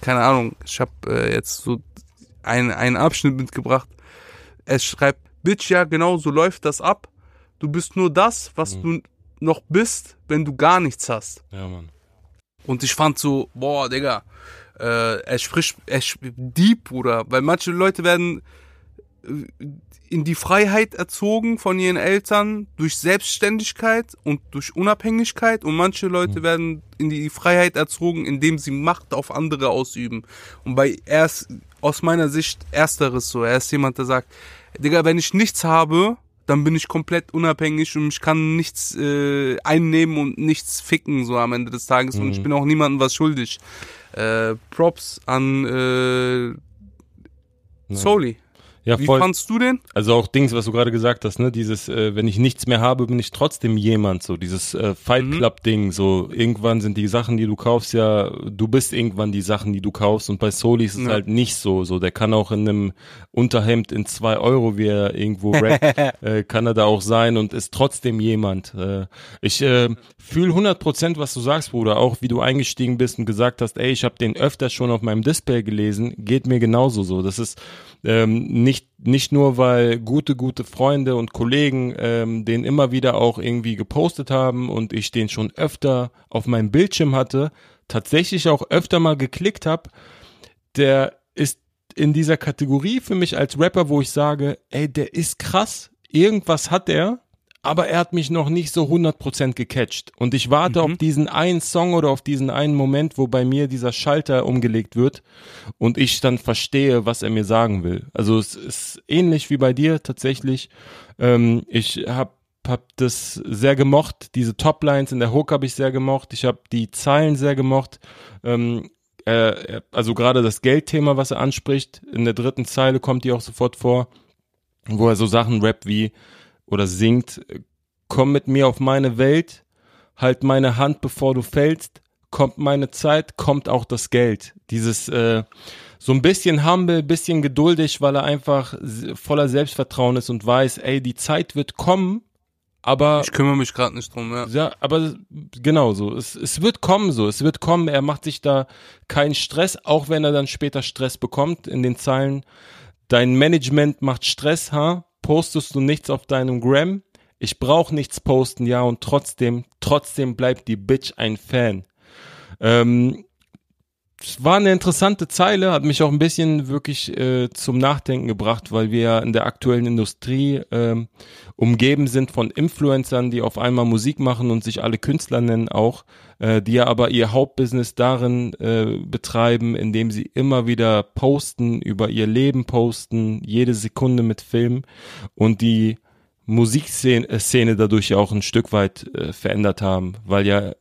keine Ahnung, ich habe äh, jetzt so einen, einen Abschnitt mitgebracht. Er schreibt, Bitch, ja, genau so läuft das ab. Du bist nur das, was du noch bist, wenn du gar nichts hast. Ja, Mann. Und ich fand so, boah, Digga, äh, er spricht, er spricht deep, Bruder. Weil manche Leute werden äh, in die Freiheit erzogen von ihren Eltern durch Selbstständigkeit und durch Unabhängigkeit und manche Leute werden in die Freiheit erzogen, indem sie Macht auf andere ausüben. Und bei er ist aus meiner Sicht ersteres so. Er ist jemand, der sagt, Digga, wenn ich nichts habe, dann bin ich komplett unabhängig und ich kann nichts äh, einnehmen und nichts ficken so am Ende des Tages und ich bin auch niemandem was schuldig. Äh, Props an äh, Soli. Ja, Wie voll. fandst du den? Also auch Dings, was du gerade gesagt hast, ne, dieses, äh, wenn ich nichts mehr habe, bin ich trotzdem jemand, so dieses äh, Fight Mhm. Club Ding, so irgendwann sind die Sachen, die du kaufst, ja, du bist irgendwann die Sachen, die du kaufst und bei Soli ist es Ja. halt nicht so, so der kann auch in einem Unterhemd in zwei Euro, wie er irgendwo rappt, *laughs* äh, kann er da auch sein und ist trotzdem jemand. Äh, ich äh, fühle 100%, was du sagst, Bruder, auch wie du eingestiegen bist und gesagt hast, ey, ich habe den öfter schon auf meinem Display gelesen, geht mir genauso so. Das ist ähm, nicht nicht nur, weil gute, gute Freunde und Kollegen ähm, den immer wieder auch irgendwie gepostet haben und ich den schon öfter auf meinem Bildschirm hatte, tatsächlich auch öfter mal geklickt habe, der ist in dieser Kategorie für mich als Rapper, wo ich sage, ey, der ist krass, irgendwas hat er, aber er hat mich noch nicht so 100% gecatcht. Und ich warte auf diesen einen Song oder auf diesen einen Moment, wo bei mir dieser Schalter umgelegt wird und ich dann verstehe, was er mir sagen will. Also es ist ähnlich wie bei dir tatsächlich. Ähm, ich habe hab das sehr gemocht. Diese Toplines in der Hook habe ich sehr gemocht. Ich habe die Zeilen sehr gemocht. Ähm, äh, also gerade das Geldthema, was er anspricht, in der dritten Zeile kommt die auch sofort vor, wo er so Sachen rappt wie oder singt, komm mit mir auf meine Welt, halt meine Hand, bevor du fällst, kommt meine Zeit, kommt auch das Geld. Dieses äh, so ein bisschen humble, bisschen geduldig, weil er einfach voller Selbstvertrauen ist und weiß, ey, die Zeit wird kommen, aber Ich kümmere mich gerade nicht drum, ja. ja, aber genau so. Es, es wird kommen so. Es wird kommen. Er macht sich da keinen Stress, auch wenn er dann später Stress bekommt in den Zeilen. Dein Management macht Stress, ha? Postest du nichts auf deinem Gram? Ich brauch nichts posten, ja, und trotzdem, trotzdem bleibt die Bitch ein Fan. Ähm, es war eine interessante Zeile, hat mich auch ein bisschen wirklich äh, zum Nachdenken gebracht, weil wir ja in der aktuellen Industrie ähm, umgeben sind von Influencern, die auf einmal Musik machen und sich alle Künstler nennen auch, äh, die ja aber ihr Hauptbusiness darin äh, betreiben, indem sie immer wieder posten, über ihr Leben posten, jede Sekunde mit Film und die Musikszene äh, dadurch ja auch ein Stück weit äh, verändert haben, weil ja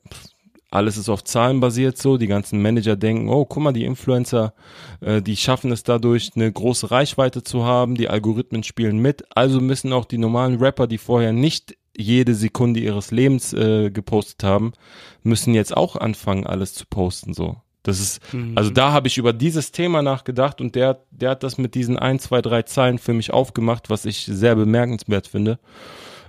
alles ist auf Zahlen basiert so, die ganzen Manager denken, oh, guck mal, die Influencer, äh, die schaffen es dadurch, eine große Reichweite zu haben, die Algorithmen spielen mit, also müssen auch die normalen Rapper, die vorher nicht jede Sekunde ihres Lebens äh, gepostet haben, müssen jetzt auch anfangen, alles zu posten so. Das ist, also da habe ich über dieses Thema nachgedacht und der, der hat das mit diesen ein, zwei, drei Zeilen für mich aufgemacht, was ich sehr bemerkenswert finde.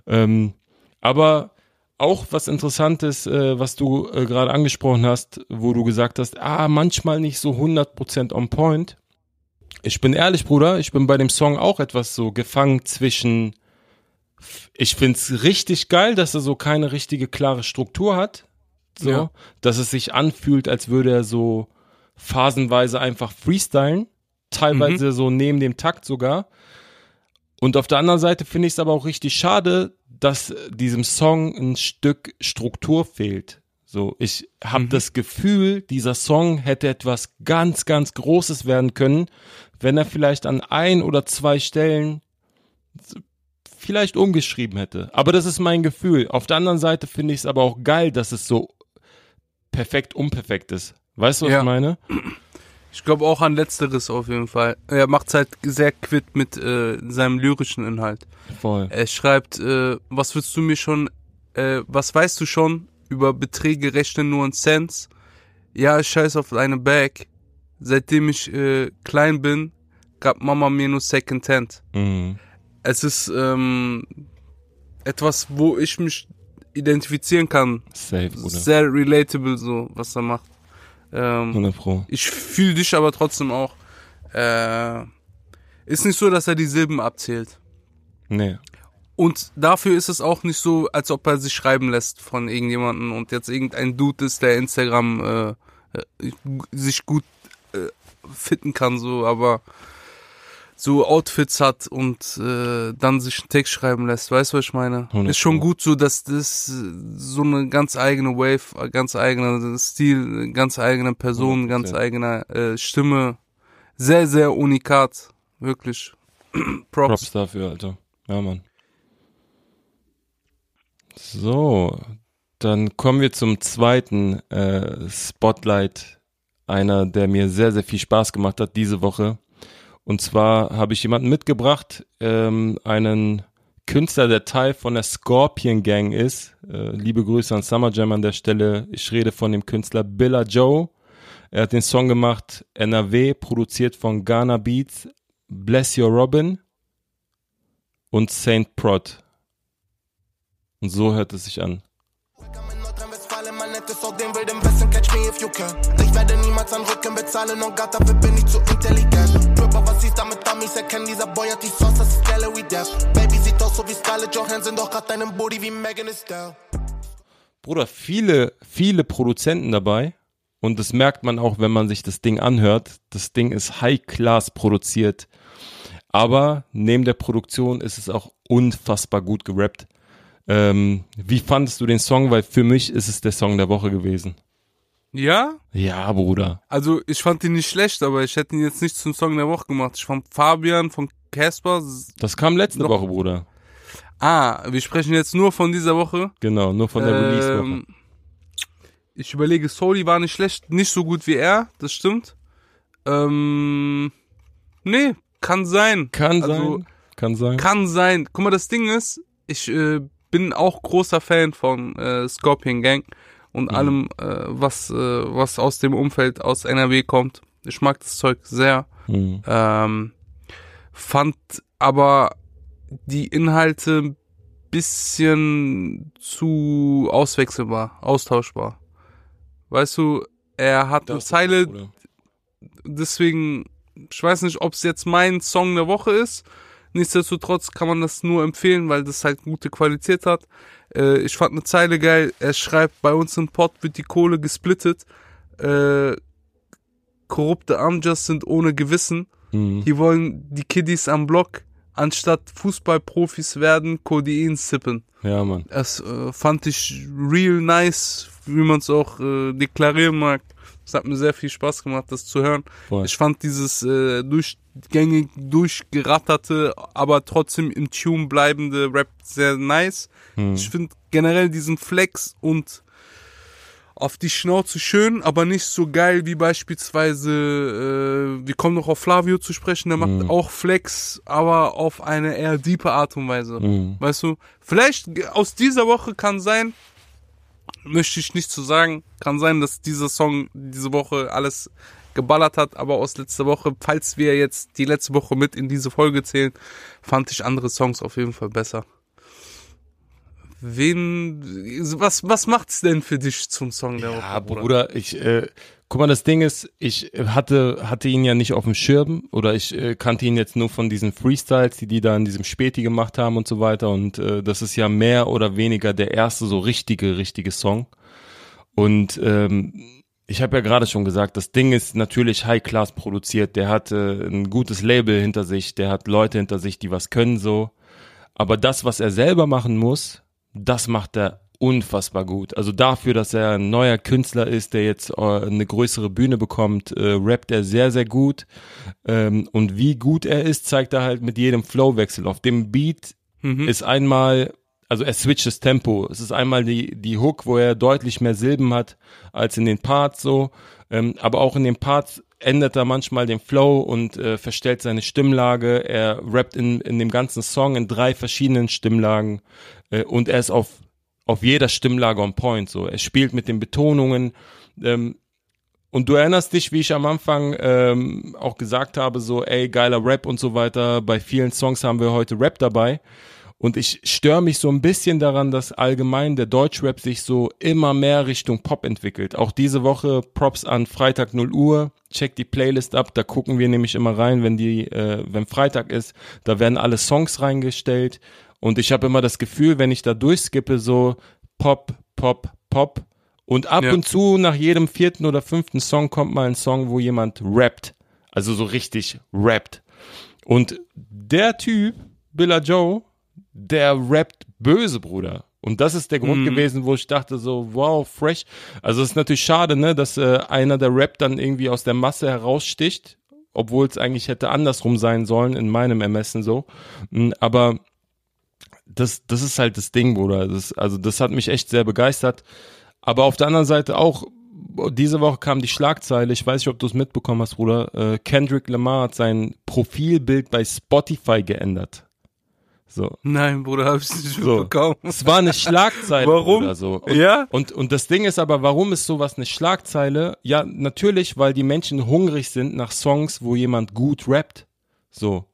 Ähm, aber auch was Interessantes, äh, was du äh, gerade angesprochen hast, wo du gesagt hast, ah, manchmal nicht so 100% on point. Ich bin ehrlich, Bruder, ich bin bei dem Song auch etwas so gefangen zwischen, ich find's richtig geil, dass er so keine richtige klare Struktur hat, so, Ja. dass es sich anfühlt, als würde er so phasenweise einfach freestylen, teilweise so neben dem Takt sogar. Und auf der anderen Seite finde ich es aber auch richtig schade, dass diesem Song ein Stück Struktur fehlt. So, ich habe das Gefühl, dieser Song hätte etwas ganz, ganz Großes werden können, wenn er vielleicht an ein oder zwei Stellen vielleicht umgeschrieben hätte. Aber das ist mein Gefühl. Auf der anderen Seite finde ich es aber auch geil, dass es so perfekt unperfekt ist. Weißt du, was Ja. ich meine? Ich glaube auch an Letzteres auf jeden Fall. Er macht's halt sehr quitt mit äh, seinem lyrischen Inhalt. Voll. Er schreibt, äh, was willst du mir schon, äh, was weißt du schon über Beträge rechnen nur in Cents? Ja, ich scheiß auf deine Bag. Seitdem ich äh, klein bin, gab Mama mir nur Secondhand. Mhm. Es ist ähm, etwas, wo ich mich identifizieren kann. Safe, Bruder. Sehr relatable so, was er macht. Ähm, 100 Pro. ich fühle dich aber trotzdem auch. Äh, ist nicht so, dass er die Silben abzählt. Nee. Und dafür ist es auch nicht so, als ob er sich schreiben lässt von irgendjemanden und jetzt irgendein Dude ist, der Instagram äh, äh, sich gut äh, fitten kann, so, aber so Outfits hat und äh, dann sich einen Text schreiben lässt, weißt du, was ich meine? 100 Ist schon gut so, dass das so eine ganz eigene Wave, ganz eigener Stil, ganz eigene Person, 100%. ganz eigener äh, Stimme, sehr, sehr unikat, wirklich. *clears throat* Props. Props dafür, Alter. Ja, Mann. So, dann kommen wir zum zweiten äh, Spotlight. Einer, der mir sehr, sehr viel Spaß gemacht hat diese Woche. Und zwar habe ich jemanden mitgebracht, ähm, einen Künstler, der Teil von der Scorpion Gang ist. Äh, liebe Grüße an Summer Jam an der Stelle. Ich rede von dem Künstler Billa Joe. Er hat den Song gemacht, NRW, produziert von Ghana Beats, Bless Your Robin und Saint Prod. Und so hört es sich an. Willkommen in Nordrhein-Westfalen, mein nettes Song, den will den besten Catch me if you can. Ich werde niemals an Rücken bezahlen und Gott, dafür bin ich zu intelligent. Tripper, was siehst damit Dummies erkennen, dieser Boy hat die Sauce, das ist Gallery Death. Baby sieht aus so wie Scarlett Johansson, doch grad deinen Booty wie Megan Stallion. Bruder, viele, viele Produzenten dabei. Und das merkt man auch, wenn man sich das Ding anhört. Das Ding ist High-Class produziert. Aber neben der Produktion ist es auch unfassbar gut gerappt. Ähm, wie fandest du den Song? Weil für mich ist es der Song der Woche gewesen. Ja? Ja, Bruder. Also ich fand ihn nicht schlecht, aber ich hätte ihn jetzt nicht zum Song der Woche gemacht. Ich fand Fabian von Casper. Das kam letzte Woche, Bruder. Ah, wir sprechen jetzt nur von dieser Woche. Genau, nur von der Release-Woche. Ähm, Ich überlege, Soli war nicht schlecht, nicht so gut wie er, das stimmt. Ähm, nee, kann sein. Kann Also, sein. Kann sein. Kann sein. Guck mal, das Ding ist, ich äh, bin auch großer Fan von äh, Scorpion Gang und allem, äh, was, äh, was aus dem Umfeld aus NRW kommt. Ich mag das Zeug sehr. Mhm. Ähm, fand aber die Inhalte ein bisschen zu auswechselbar, austauschbar. Weißt du, er hat eine Zeile, deswegen, ich weiß nicht, ob es jetzt mein Song der Woche ist. Nichtsdestotrotz kann man das nur empfehlen, weil das halt gute Qualität hat. Äh, ich fand eine Zeile geil. Er schreibt, bei uns im Pott wird die Kohle gesplittet. Äh, korrupte Amjas sind ohne Gewissen. Mhm. Hier wollen die Kiddies am Block anstatt Fußballprofis werden, Codein sippen. Ja, Mann. Das äh, fand ich real nice, wie man es auch äh, deklarieren mag. Es hat mir sehr viel Spaß gemacht, das zu hören. Voll. Ich fand dieses äh, durchgängig, durchgeratterte, aber trotzdem im Tune bleibende Rap sehr nice. Hm. Ich finde generell diesen Flex und auf die Schnauze schön, aber nicht so geil wie beispielsweise, äh, wir kommen noch auf Flavio zu sprechen, der macht Mhm. auch Flex, aber auf eine eher diepe Art und Weise. Mhm. Weißt du, vielleicht aus dieser Woche kann sein, möchte ich nicht zu sagen, kann sein, dass dieser Song diese Woche alles geballert hat, aber aus letzter Woche, falls wir jetzt die letzte Woche mit in diese Folge zählen, fand ich andere Songs auf jeden Fall besser. Wen, was, was macht's denn für dich zum Song der Ja, Woche, Bruder? Bruder, ich, äh, guck mal, das Ding ist, ich hatte, hatte ihn ja nicht auf dem Schirm oder ich äh, kannte ihn jetzt nur von diesen Freestyles, die die da in diesem Späti gemacht haben und so weiter. Und äh, das ist ja mehr oder weniger der erste so richtige, richtige Song. Und ähm, ich habe ja gerade schon gesagt, das Ding ist natürlich High-Class produziert, der hat äh, ein gutes Label hinter sich, der hat Leute hinter sich, die was können so, aber das, was er selber machen muss, das macht er unfassbar gut. Also dafür, dass er ein neuer Künstler ist, der jetzt äh, eine größere Bühne bekommt, äh, rappt er sehr, sehr gut. Ähm, und wie gut er ist, zeigt er halt mit jedem Flowwechsel. Auf dem Beat Mhm. ist einmal, also er switcht das Tempo. Es ist einmal die, die Hook, wo er deutlich mehr Silben hat als in den Parts so. Ähm, aber auch in den Parts ändert er manchmal den Flow und äh, verstellt seine Stimmlage. Er rappt in, in dem ganzen Song in drei verschiedenen Stimmlagen äh, und er ist auf, auf jeder Stimmlage on point. So, er spielt mit den Betonungen. Ähm, und du erinnerst dich, wie ich am Anfang ähm, auch gesagt habe, so, ey, geiler Rap und so weiter. Bei vielen Songs haben wir heute Rap dabei. Und ich störe mich so ein bisschen daran, dass allgemein der Deutschrap sich so immer mehr Richtung Pop entwickelt. Auch diese Woche Props an Freitag 0 Uhr. Check die Playlist ab, da gucken wir nämlich immer rein, wenn die, äh, wenn Freitag ist, da werden alle Songs reingestellt. Und ich habe immer das Gefühl, wenn ich da durchskippe, so Pop, Pop, Pop. Und ab Ja. und zu nach jedem vierten oder fünften Song kommt mal ein Song, wo jemand rappt. Also so richtig rappt. Und der Typ, Billa Joe, der rappt böse, Bruder. Und das ist der Grund Mhm. gewesen, wo ich dachte so, wow, fresh. Also es ist natürlich schade, ne, dass äh, einer der Rap dann irgendwie aus der Masse heraussticht, obwohl es eigentlich hätte andersrum sein sollen, in meinem Ermessen so. Mm, Aber das, das ist halt das Ding, Bruder. Das, also das hat mich echt sehr begeistert. Aber auf der anderen Seite auch, diese Woche kam die Schlagzeile, ich weiß nicht, ob du es mitbekommen hast, Bruder, äh, Kendrick Lamar hat sein Profilbild bei Spotify geändert. So. Nein, Bruder, hab ich nicht So. mitbekommen. Es war eine Schlagzeile. Warum? Oder so. Und, Ja? Und, und das Ding ist aber, warum ist sowas eine Schlagzeile? Ja, natürlich, weil die Menschen hungrig sind nach Songs, wo jemand gut rappt. So.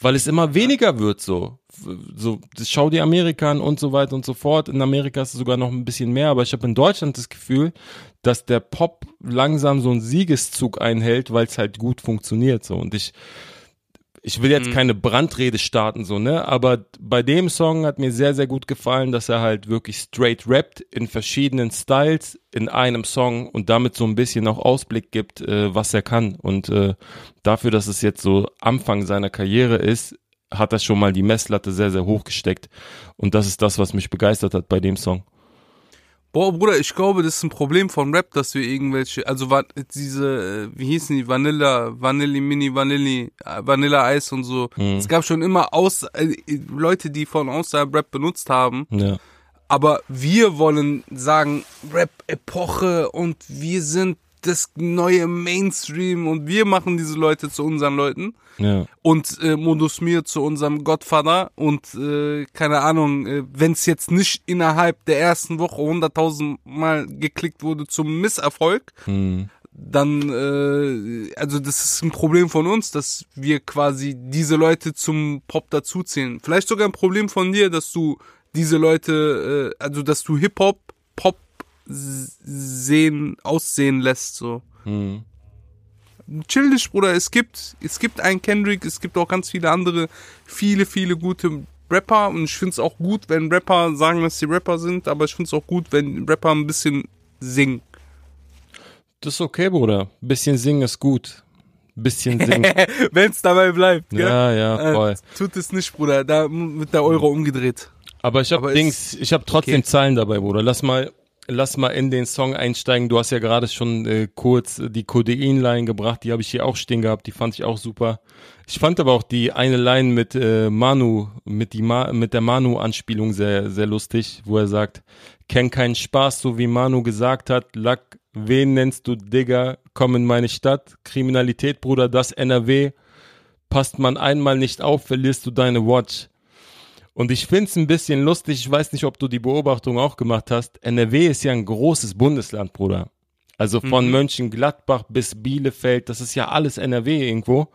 Weil es immer weniger wird, so. So, das schau dir Amerika an und so weiter und so fort. In Amerika ist es sogar noch ein bisschen mehr, aber ich habe in Deutschland das Gefühl, dass der Pop langsam so einen Siegeszug einhält, weil es halt gut funktioniert, so. Und ich, ich will jetzt keine Brandrede starten, so, ne? Aber bei dem Song hat mir sehr, sehr gut gefallen, dass er halt wirklich straight rappt in verschiedenen Styles in einem Song und damit so ein bisschen auch Ausblick gibt, äh, was er kann. Und äh, dafür, dass es jetzt so Anfang seiner Karriere ist, hat er schon mal die Messlatte sehr, sehr hoch gesteckt. Und das ist das, was mich begeistert hat bei dem Song. Boah, Bruder, ich glaube, das ist ein Problem von Rap, dass wir irgendwelche, also diese, äh, wie hießen die, Vanilla, Vanilli, Mini, Vanilli, äh, Vanilla Eis und so. Mhm. Es gab schon immer aus, äh, Leute, die von außerhalb Rap benutzt haben, Ja. Aber wir wollen sagen, Rap-Epoche und wir sind das neue Mainstream und wir machen diese Leute zu unseren Leuten Ja. und äh, Modus Mir zu unserem Godfather und äh, keine Ahnung, äh, wenn es jetzt nicht innerhalb der ersten Woche 100.000 Mal geklickt wurde zum Misserfolg, Hm. dann, äh, also das ist ein Problem von uns, dass wir quasi diese Leute zum Pop dazuzählen. Vielleicht sogar ein Problem von dir, dass du diese Leute, äh, also dass du Hip-Hop, Pop sehen, aussehen lässt, so. Hm. Chill dich, Bruder. Es gibt, es gibt einen Kendrick, es gibt auch ganz viele andere, viele, viele gute Rapper und ich find's auch gut, wenn Rapper sagen, dass sie Rapper sind, aber ich find's auch gut, wenn Rapper ein bisschen singen. Das ist okay, Bruder. Bisschen singen ist gut. Bisschen singen. *laughs* Wenn's dabei bleibt, gell? ja, ja, voll. Äh, tut es nicht, Bruder. Da wird der Euro umgedreht. Aber ich habe Aber Dings, ist- ich habe trotzdem okay. Zahlen dabei, Bruder. Lass mal, lass mal in den Song einsteigen. Du hast ja gerade schon äh, kurz die Codein-Line gebracht, die habe ich hier auch stehen gehabt, die fand ich auch super. Ich fand aber auch die eine Line mit äh, Manu, mit die Ma mit der Manu-Anspielung sehr, sehr lustig, wo er sagt, kenn keinen Spaß, so wie Manu gesagt hat, Lack, wen nennst du Digger, komm in meine Stadt, Kriminalität, Bruder, das NRW, passt man einmal nicht auf, verlierst du deine Watch. Und ich find's ein bisschen lustig, ich weiß nicht, ob du die Beobachtung auch gemacht hast. NRW ist ja ein großes Bundesland, Bruder. Also von Mönchengladbach bis Bielefeld, das ist ja alles NRW irgendwo.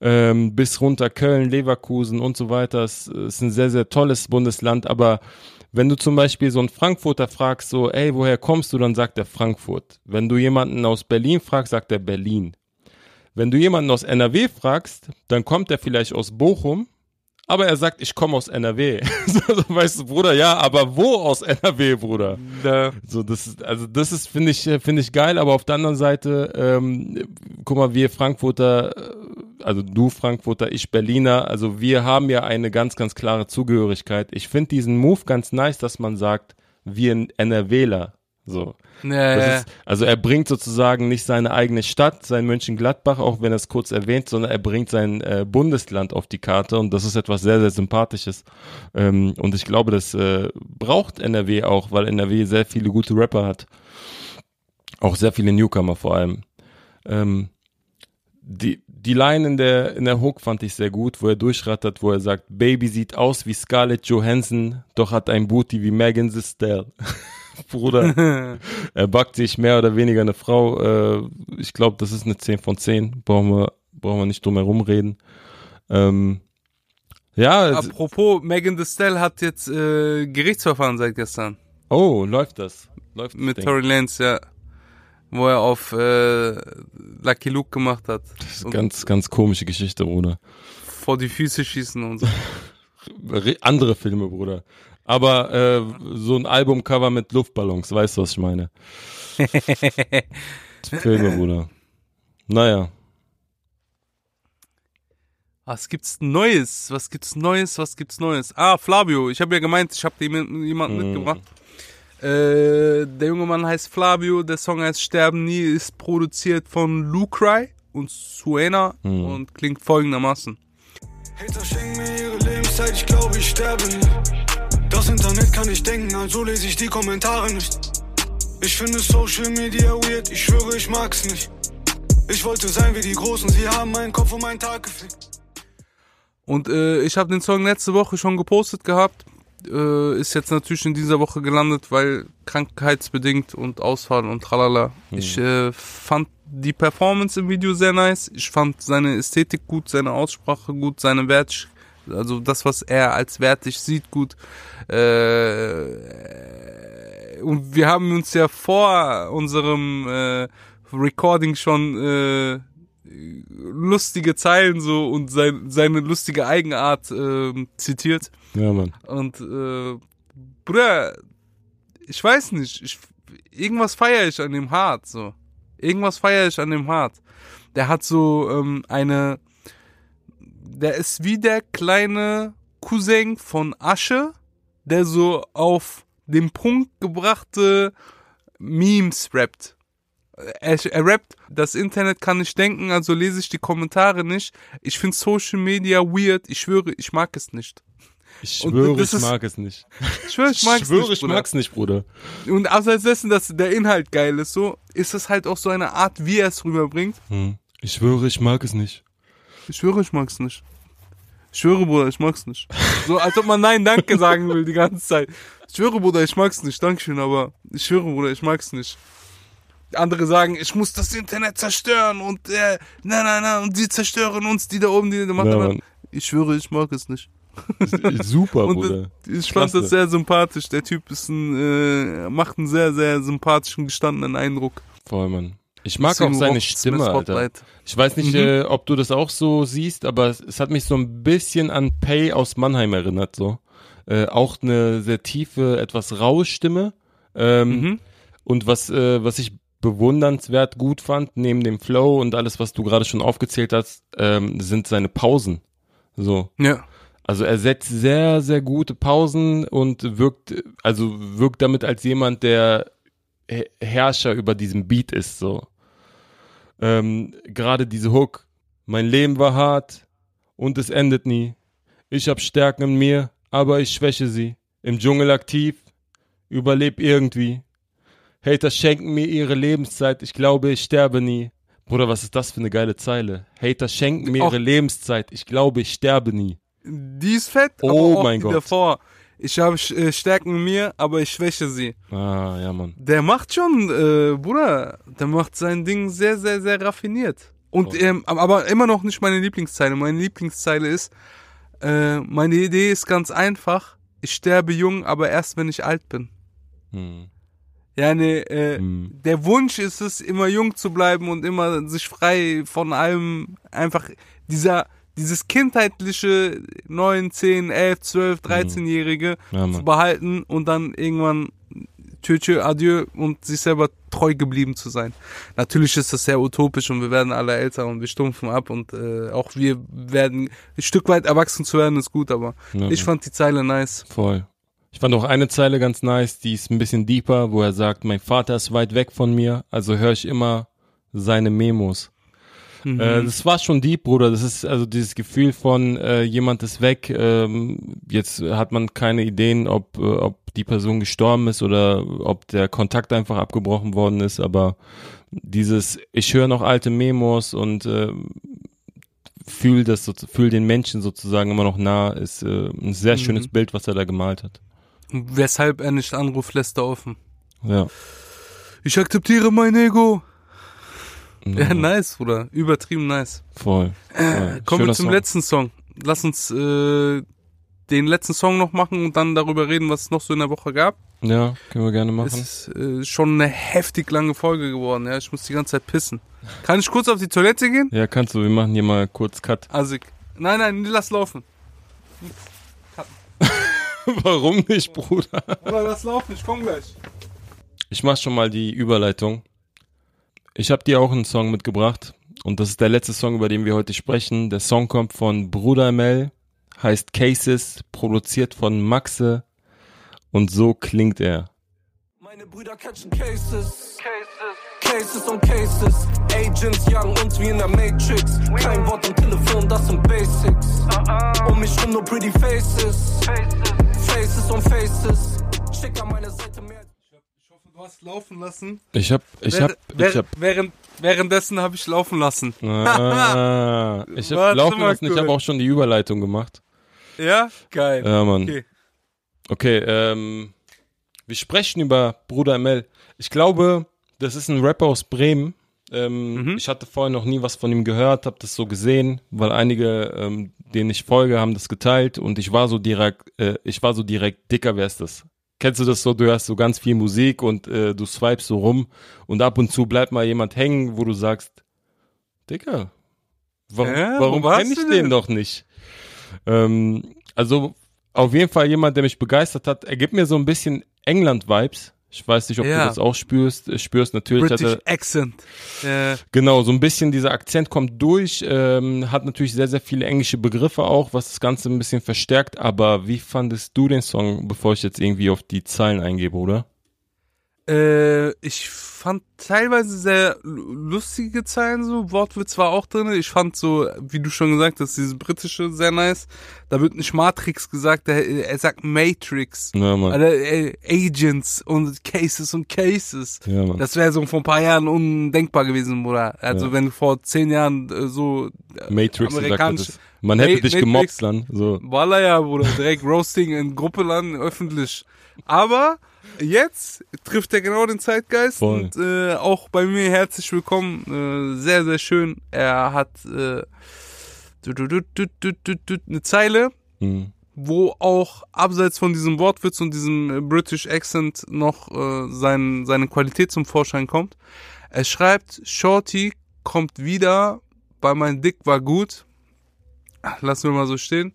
Ähm, bis runter Köln, Leverkusen und so weiter. Es ist ein sehr, sehr tolles Bundesland. Aber wenn du zum Beispiel so einen Frankfurter fragst, so, ey, woher kommst du, dann sagt er Frankfurt. Wenn du jemanden aus Berlin fragst, sagt er Berlin. Wenn du jemanden aus NRW fragst, dann kommt er vielleicht aus Bochum, aber er sagt, ich komme aus NRW. *laughs* so, so, weißt du, Bruder, ja, aber wo aus NRW, Bruder? So, das ist, also das ist, finde ich, äh, finde ich geil, aber auf der anderen Seite, ähm, guck mal, wir Frankfurter, äh, also du Frankfurter, ich Berliner, also wir haben ja eine ganz, ganz klare Zugehörigkeit. Ich finde diesen Move ganz nice, dass man sagt, wir NRWler. So. Nee. Ist, also er bringt sozusagen nicht seine eigene Stadt, sein Mönchengladbach, auch wenn er es kurz erwähnt, sondern er bringt sein äh, Bundesland auf die Karte und das ist etwas sehr, sehr Sympathisches. Ähm, und ich glaube, das äh, braucht NRW auch, weil NRW sehr viele gute Rapper hat. Auch sehr viele Newcomer vor allem. Ähm, die, die Line in der, in der Hook fand ich sehr gut, wo er durchrattert, wo er sagt, Baby sieht aus wie Scarlett Johansson, doch hat ein Booty wie Megan Thee. *laughs* *laughs* Bruder, *laughs* er backt sich mehr oder weniger eine Frau. Äh, ich glaube, das ist eine 10 von 10. Brauchen wir, brauchen wir nicht drum herum reden. Ähm, ja, Apropos, Megan Thee Stallion hat jetzt äh, Gerichtsverfahren seit gestern. oh, läuft das. Läuft das Mit Ding. Tory Lanez, ja. Wo er auf äh, Lucky Luke gemacht hat. Das ist eine ganz, ganz komische Geschichte, Bruder. vor die Füße schießen und so. *laughs* Re- Andere Filme, Bruder. Aber äh, so ein Albumcover mit Luftballons, weißt du, was ich meine? *laughs* Filme, Bruder. Naja. Was gibt's Neues? Was gibt's Neues? Was gibt's Neues? Ah, Flavio. Ich habe ja gemeint, ich habe jemanden, jemanden Mhm. mitgebracht. Äh, der junge Mann heißt Flavio. Der Song heißt Sterben nie. Ist produziert von Lucry und Suena Mhm. und klingt folgendermaßen. Hater schenken mir ihre Lebenszeit, ich glaube, ich sterbe nie. Das Internet kann nicht denken, also lese ich die Kommentare nicht. Ich finde Social Media weird, ich schwöre, ich mag's nicht. Ich wollte sein wie die Großen, sie haben meinen Kopf um meinen Tag gefickt. Und äh, ich habe den Song letzte Woche schon gepostet gehabt. Äh, ist jetzt natürlich in dieser Woche gelandet, weil krankheitsbedingt und Ausfall und tralala. Ich äh, fand die Performance im Video sehr nice. Ich fand seine Ästhetik gut, seine Aussprache gut, seine Wert, also das, was er als wertig sieht, gut. Äh, und wir haben uns ja vor unserem äh, Recording schon äh, lustige Zeilen so und sein, seine lustige Eigenart ähm, zitiert. Ja, Mann. Und äh, Bruder, ich weiß nicht, ich, irgendwas feiere ich an dem hart so. Irgendwas feiere ich an dem hart. Der hat so ähm, eine, der ist wie der kleine Cousin von Asche, der so auf den Punkt gebrachte Memes rappt. Er, er rappt, das Internet kann nicht denken, also lese ich die Kommentare nicht. Ich finde Social Media weird, ich schwöre, ich mag es nicht. Ich schwöre, ich ist- mag es nicht. Ich schwöre, ich ich schwöre, nicht, ich Bruder. mag's nicht, Bruder. Und abseits dessen, dass der Inhalt geil ist, so, ist es halt auch so eine Art, wie er es rüberbringt. Hm. Ich schwöre, ich mag es nicht. Ich schwöre, ich mag's nicht. Ich schwöre, Bruder, ich mag's nicht. So, als ob man Nein, Danke sagen will die ganze Zeit. Ich schwöre, Bruder, ich mag's nicht. Dankeschön, aber ich schwöre, Bruder, ich mag's nicht. Andere sagen, ich muss das Internet zerstören und äh, nein, nein, nein, und die zerstören uns, die da oben, die da machen. Ja, ich schwöre, ich mag es nicht. Super, *laughs* Und Bruder. ich fand Klasse. das sehr sympathisch. Der Typ ist ein, äh, macht einen sehr, sehr sympathischen, gestandenen Eindruck. Voll, Mann. Ich mag Deswegen auch seine Stimme, Alter. Ich weiß nicht, Mhm. äh, ob du das auch so siehst, aber es, es hat mich so ein bisschen an Pay aus Mannheim erinnert, so. Äh, auch eine sehr tiefe, etwas raue Stimme. Ähm, Mhm. Und was, äh, was ich bewundernswert gut fand, neben dem Flow und alles, was du gerade schon aufgezählt hast, ähm, sind seine Pausen. So. Ja. Also er setzt sehr, sehr gute Pausen und wirkt, also wirkt damit als jemand, der He- Herrscher über diesem Beat ist, so. Ähm, Gerade diese Hook. Mein Leben war hart und es endet nie. Ich hab Stärken in mir, aber ich schwäche sie. Im Dschungel aktiv, überleb irgendwie. Hater schenken mir ihre Lebenszeit, ich glaube, ich sterbe nie. Bruder, was ist das für eine geile Zeile? Hater schenken mir Auch- ihre Lebenszeit, ich glaube, ich sterbe nie. Die ist fett, Oh mein Gott. davor. Ich habe äh, Stärken in mir, aber ich schwäche sie. Ah, ja, Mann. Der macht schon, äh, Bruder, der macht sein Ding sehr, sehr, sehr raffiniert. Und Oh. ähm, aber immer noch nicht meine Lieblingszeile. Meine Lieblingszeile ist, äh, meine Idee ist ganz einfach. Ich sterbe jung, aber erst wenn ich alt bin. Hm. Ja, nee, äh, Hm. der Wunsch ist es, immer jung zu bleiben und immer sich frei von allem, einfach dieser, dieses kindheitliche 9, 10, 11, 12, 13-Jährige Mhm. Ja, zu behalten und dann irgendwann tschö, tschö, adieu und sich selber treu geblieben zu sein. Natürlich ist das sehr utopisch und wir werden alle älter und wir stumpfen ab und äh, auch wir werden ein Stück weit erwachsen zu werden ist gut, aber Ja, ich fand die Zeile nice. Voll. Ich fand auch eine Zeile ganz nice, die ist ein bisschen deeper, wo er sagt, mein Vater ist weit weg von mir, also höre ich immer seine Memos. Mhm. Äh, das war schon deep, Bruder. Das ist also dieses Gefühl von äh, jemand ist weg. Ähm, jetzt hat man keine Ideen, ob äh, ob die Person gestorben ist oder ob der Kontakt einfach abgebrochen worden ist. Aber dieses, ich höre noch alte Memos und äh, fühl das, so, fühl den Menschen sozusagen immer noch nah, ist äh, ein sehr Mhm. schönes Bild, was er da gemalt hat. Weshalb er nicht anruft, lässt er offen. Ja. Ich akzeptiere mein Ego. Ja, nice, Bruder. Übertrieben nice. Voll. voll. Kommen wir zum Song. letzten Song. Lass uns äh, den letzten Song noch machen und dann darüber reden, was es noch so in der Woche gab. Ja, können wir gerne Es machen. ist äh, schon eine heftig lange Folge geworden, ja. Ich muss die ganze Zeit pissen. Kann ich kurz auf die Toilette gehen? Ja, kannst du. Wir machen hier mal kurz Cut. Asik. Nein, nein, lass laufen. *laughs* Warum nicht, Bruder? Oder lass laufen, ich komm gleich. Ich mach schon mal die Überleitung. Ich habe dir auch einen Song mitgebracht und das ist der letzte Song, über den wir heute sprechen. Der Song kommt von Bruder Mel, heißt Cases, produziert von Maxe und so klingt er. Meine Brüder catchen Cases. Cases und Cases. Agents jagen uns wie in der Matrix. Kein Wort am Telefon, das sind Basics. Um mich rum nur pretty faces. Faces und Faces. Schick an meine Seite Ich hast laufen lassen. Ich hab, ich hab, Währ- ich hab, während, währenddessen habe ich laufen lassen. ah, *laughs* ich hab Warte laufen lassen, ich kurz. habe auch schon die Überleitung gemacht. Ja? Geil. Ja, Mann. Okay. Okay, ähm, wir sprechen über Bruder Mel. Ich glaube, das ist ein Rapper aus Bremen. Ähm, Mhm. Ich hatte vorher noch nie was von ihm gehört, habe das so gesehen, weil einige, ähm, denen ich folge, haben das geteilt und ich war so direkt, äh, ich war so direkt, dicker, wer ist das? Kennst du das so, du hörst so ganz viel Musik und äh, du swipest so rum und ab und zu bleibt mal jemand hängen, wo du sagst, Dicker, warum, wo warum kenne ich den denn? doch nicht? Ähm, also auf jeden Fall jemand, der mich begeistert hat. Er gibt mir so ein bisschen England-Vibes. Ich weiß nicht, ob Ja. du das auch spürst. Spürst natürlich. British er, Accent. Äh, genau, so ein bisschen dieser Akzent kommt durch. Ähm, hat natürlich sehr, sehr viele englische Begriffe auch, was das Ganze ein bisschen verstärkt. Aber wie fandest du den Song, bevor ich jetzt irgendwie auf die Zeilen eingebe, oder? Äh, ich fand teilweise sehr lu- lustige Zeilen so, Wortwitz war auch drin. Ich fand so, wie du schon gesagt hast, dieses britische sehr nice. Da wird nicht Matrix gesagt, er, er sagt Matrix. Ja, Mann. Alter, äh, Agents und Cases und Cases. Ja, Mann. Das wäre so vor ein paar Jahren undenkbar gewesen, Bruder. Also Ja. wenn du vor zehn Jahren äh, so äh, Matrix gesagt amerikanisch- hättest. Man hätte Ma- dich Matrix- gemobbt dann. So. Walla ja, Bruder, direkt Roasting in Gruppe landen, öffentlich. Aber jetzt trifft er genau den Zeitgeist Voll. und äh, auch bei mir herzlich willkommen. Äh, sehr, sehr schön. Er hat äh, du, du, du, eine Zeile, Mhm. wo auch abseits von diesem Wortwitz und diesem äh, British Accent noch äh, sein, seine Qualität zum Vorschein kommt. Er schreibt, Shorty kommt wieder, weil mein Dick war gut. Ach, Lassen wir mal so stehen.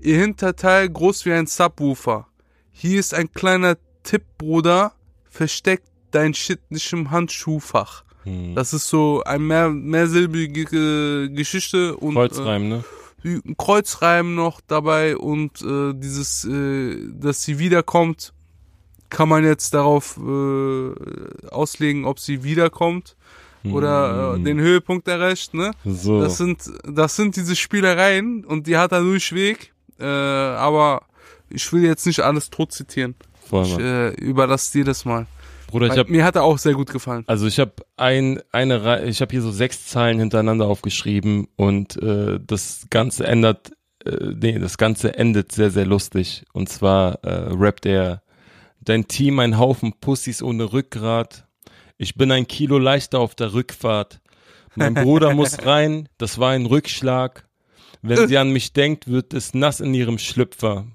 Ihr Hinterteil groß wie ein Subwoofer. Hier ist ein kleiner Tipp, Bruder. Versteck dein Shit nicht im Handschuhfach. Mhm. Das ist so eine mehr, mehrsilbige Geschichte und Kreuzreim, ne? äh, ein Kreuzreim noch dabei und äh, dieses, äh, dass sie wiederkommt, kann man jetzt darauf äh, auslegen, ob sie wiederkommt oder äh, den Höhepunkt erreicht, ne? So. Das sind, das sind diese Spielereien und die hat er durchweg, äh, aber ich will jetzt nicht alles tot zitieren. Ich äh, überlasse dir das mal. Bruder, ich hab, mir hat er auch sehr gut gefallen. also ich habe ein, eine, Rei- ich habe hier so sechs Zeilen hintereinander aufgeschrieben und äh, das Ganze ändert, äh, nee, das Ganze endet sehr, sehr lustig. Und zwar äh, rappt er, dein Team ein Haufen Pussys ohne Rückgrat. Ich bin ein Kilo leichter auf der Rückfahrt. Mein Bruder *laughs* muss rein, das war ein Rückschlag. Wenn sie an mich denkt, wird es nass in ihrem Schlüpfer.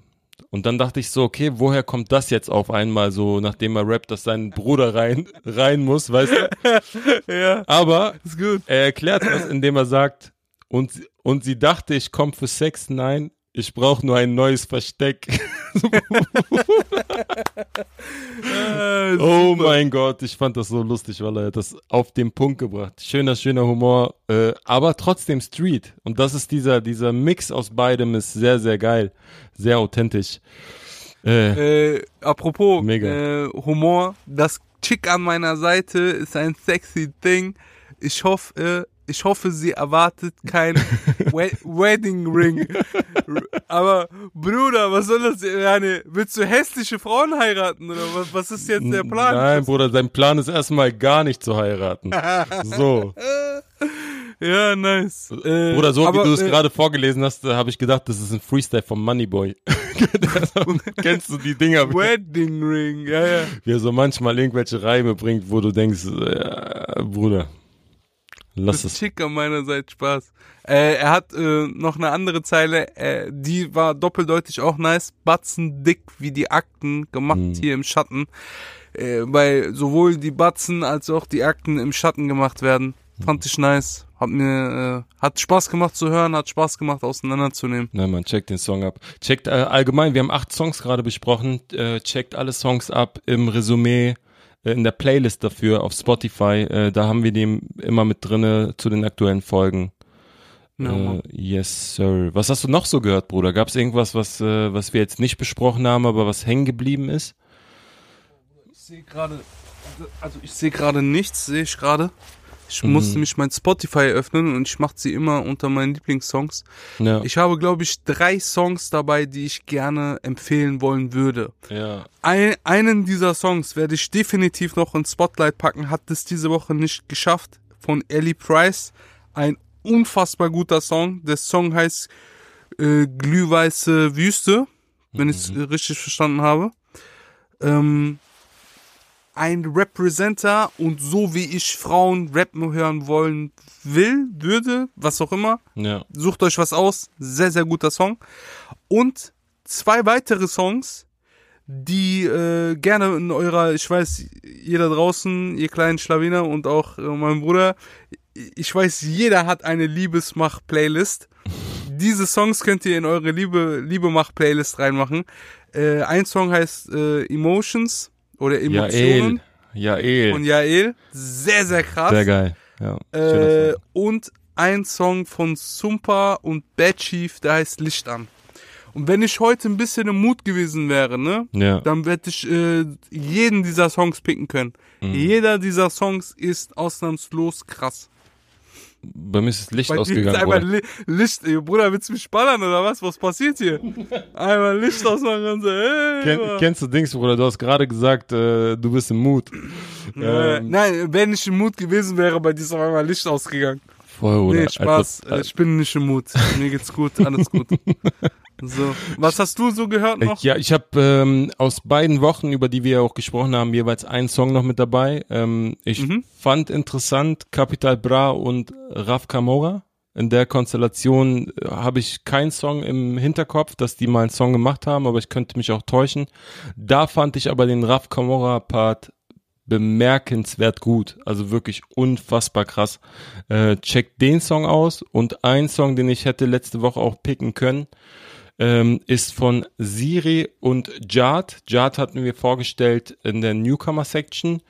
Und dann dachte ich so, okay, woher kommt das jetzt auf einmal so, nachdem er rappt, dass sein Bruder rein, rein muss, weißt du? *laughs* Ja, Aber er erklärt was, indem er sagt, und, sie- und sie dachte, ich komme für Sex. Nein, ich brauche nur ein neues Versteck. *laughs* oh mein Gott, ich fand das so lustig, weil er das auf den Punkt gebracht. Schöner, schöner Humor, äh, aber trotzdem Street. Und das ist dieser, dieser Mix aus beidem ist sehr, sehr geil. Sehr authentisch. Äh, Äh, apropos Mega. Äh, Humor, das Chick an meiner Seite ist ein sexy Ding. Ich hoffe, äh, ich hoffe, sie erwartet kein *laughs* We Wedding Ring. Aber Bruder, was soll das? Jane? Willst du hässliche Frauen heiraten oder was, was ist jetzt der Plan? Nein, Bruder, sein Plan ist erstmal gar nicht zu heiraten. So. *laughs* Ja, nice. Äh, Bruder, so aber, wie du es äh, gerade vorgelesen hast, äh, habe ich gedacht, das ist ein Freestyle vom Moneyboy. *laughs* Kennst du die Dinger, Wedding Ring, ja, ja. wie er so manchmal irgendwelche Reime bringt, wo du denkst, äh, Bruder, lass Das es. Chick an meiner Seite Spaß. Äh, er hat äh, noch eine andere Zeile, äh, die war doppeldeutig auch nice. Batzen dick wie die Akten, gemacht Hm. hier im Schatten. Äh, weil sowohl die Batzen als auch die Akten im Schatten gemacht werden. Fand ich nice. Hat mir, äh, hat Spaß gemacht zu hören, hat Spaß gemacht auseinanderzunehmen. Na man, checkt den Song ab. Checkt äh, allgemein, wir haben acht Songs gerade besprochen. Äh, checkt alle Songs ab im Resümee, in der Playlist dafür auf Spotify. Äh, da haben wir die immer mit drinne zu den aktuellen Folgen. Ja, äh, yes, sir. Was hast du noch so gehört, Bruder? Gab es irgendwas, was, äh, was wir jetzt nicht besprochen haben, aber was hängen geblieben ist? Ich sehe gerade, also ich sehe gerade nichts, sehe ich gerade. Ich Mhm. musste mich mein Spotify öffnen und ich mache sie immer unter meinen Lieblingssongs. Ja. Ich habe, glaube ich, drei Songs dabei, die ich gerne empfehlen wollen würde. ja. Ein, einen dieser Songs werde ich definitiv noch ins Spotlight packen, hat es diese Woche nicht geschafft, von Ellie Price. Ein unfassbar guter Song. Der Song heißt äh, Glühweiße Wüste, wenn ich es richtig verstanden habe. Ähm, ein Representer und so wie ich Frauen rappen hören wollen will, würde, was auch immer, Ja. Sucht euch was aus. Sehr, sehr guter Song. Und zwei weitere Songs, die äh, gerne in eurer, ich weiß, ihr da draußen, ihr kleinen Schlawiner und auch äh, mein Bruder, ich weiß, jeder hat eine Liebesmach-Playlist. *laughs* Diese Songs könnt ihr in eure Liebe, Liebemach-Playlist reinmachen. Äh, ein Song heißt äh, Emotions oder Emotionen Jael. von Jael. Jael. Sehr, sehr krass. Sehr geil. Ja. Äh, und ein Song von Sumpa und Bad Chief, der heißt Licht an. Und wenn ich heute ein bisschen im Mut gewesen wäre, ne, Ja. dann hätte ich äh, jeden dieser Songs picken können. Mhm. Jeder dieser Songs ist ausnahmslos krass. Bei mir ist das Licht Bei dir ist ausgegangen, einmal Bruder. Li Licht, ey, Bruder, willst du mich ballern oder was? Was passiert hier? einmal Licht ausmachen und so, ey, Ken, kennst du Dings, Bruder? Du hast gerade gesagt, äh, du bist im Mut. Äh, Ähm, Nein, wenn ich im Mut gewesen wäre, bei dir ist auf einmal Licht ausgegangen. voll, Bruder. Nee, Spaß. Als- Äh, ich bin nicht im Mut. Mir geht's gut, alles gut. *laughs* So, was hast du so gehört noch? Ja, ich habe ähm, aus beiden Wochen, über die wir auch gesprochen haben, jeweils einen Song noch mit dabei. Ähm, ich Mhm. fand interessant Capital Bra und Raf Camora. In der Konstellation äh, habe ich keinen Song im Hinterkopf, dass die mal einen Song gemacht haben, aber ich könnte mich auch täuschen. Da fand ich aber den Raf Camora Part bemerkenswert gut, also wirklich unfassbar krass. Äh, checkt den Song aus und ein Song, den ich hätte letzte Woche auch picken können, ähm, ist von Siri und Jad. Jad hatten wir vorgestellt in der Newcomer Section.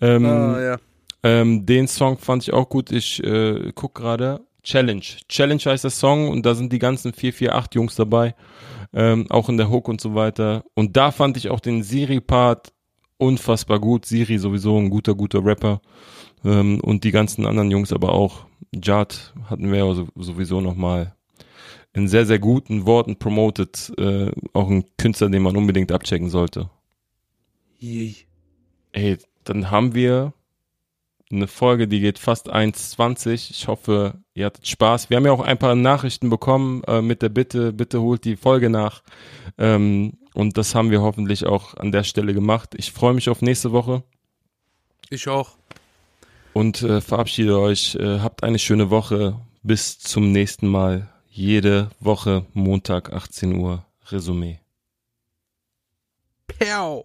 Ähm, Ah, ja. ähm, den Song fand ich auch gut. Ich äh, guck gerade. Challenge. Challenge heißt der Song und da sind die ganzen 448 Jungs dabei. Ähm, auch in der Hook und so weiter. Und da fand ich auch den Siri-Part unfassbar gut. Siri sowieso ein guter, guter Rapper. Ähm, und die ganzen anderen Jungs aber auch. Jad hatten wir ja so- sowieso nochmal in sehr, sehr guten Worten promoted. Äh, auch ein Künstler, den man unbedingt abchecken sollte. Yay. Ey, dann haben wir eine Folge, die geht fast 1,20. Ich hoffe, ihr hattet Spaß. Wir haben ja auch ein paar Nachrichten bekommen äh, mit der Bitte, bitte holt die Folge nach. Ähm, und das haben wir hoffentlich auch an der Stelle gemacht. Ich freue mich auf nächste Woche Ich auch. und äh, verabschiede euch. Äh, habt eine schöne Woche. Bis zum nächsten Mal. Jede Woche Montag 18 Uhr. Resümee. Pow.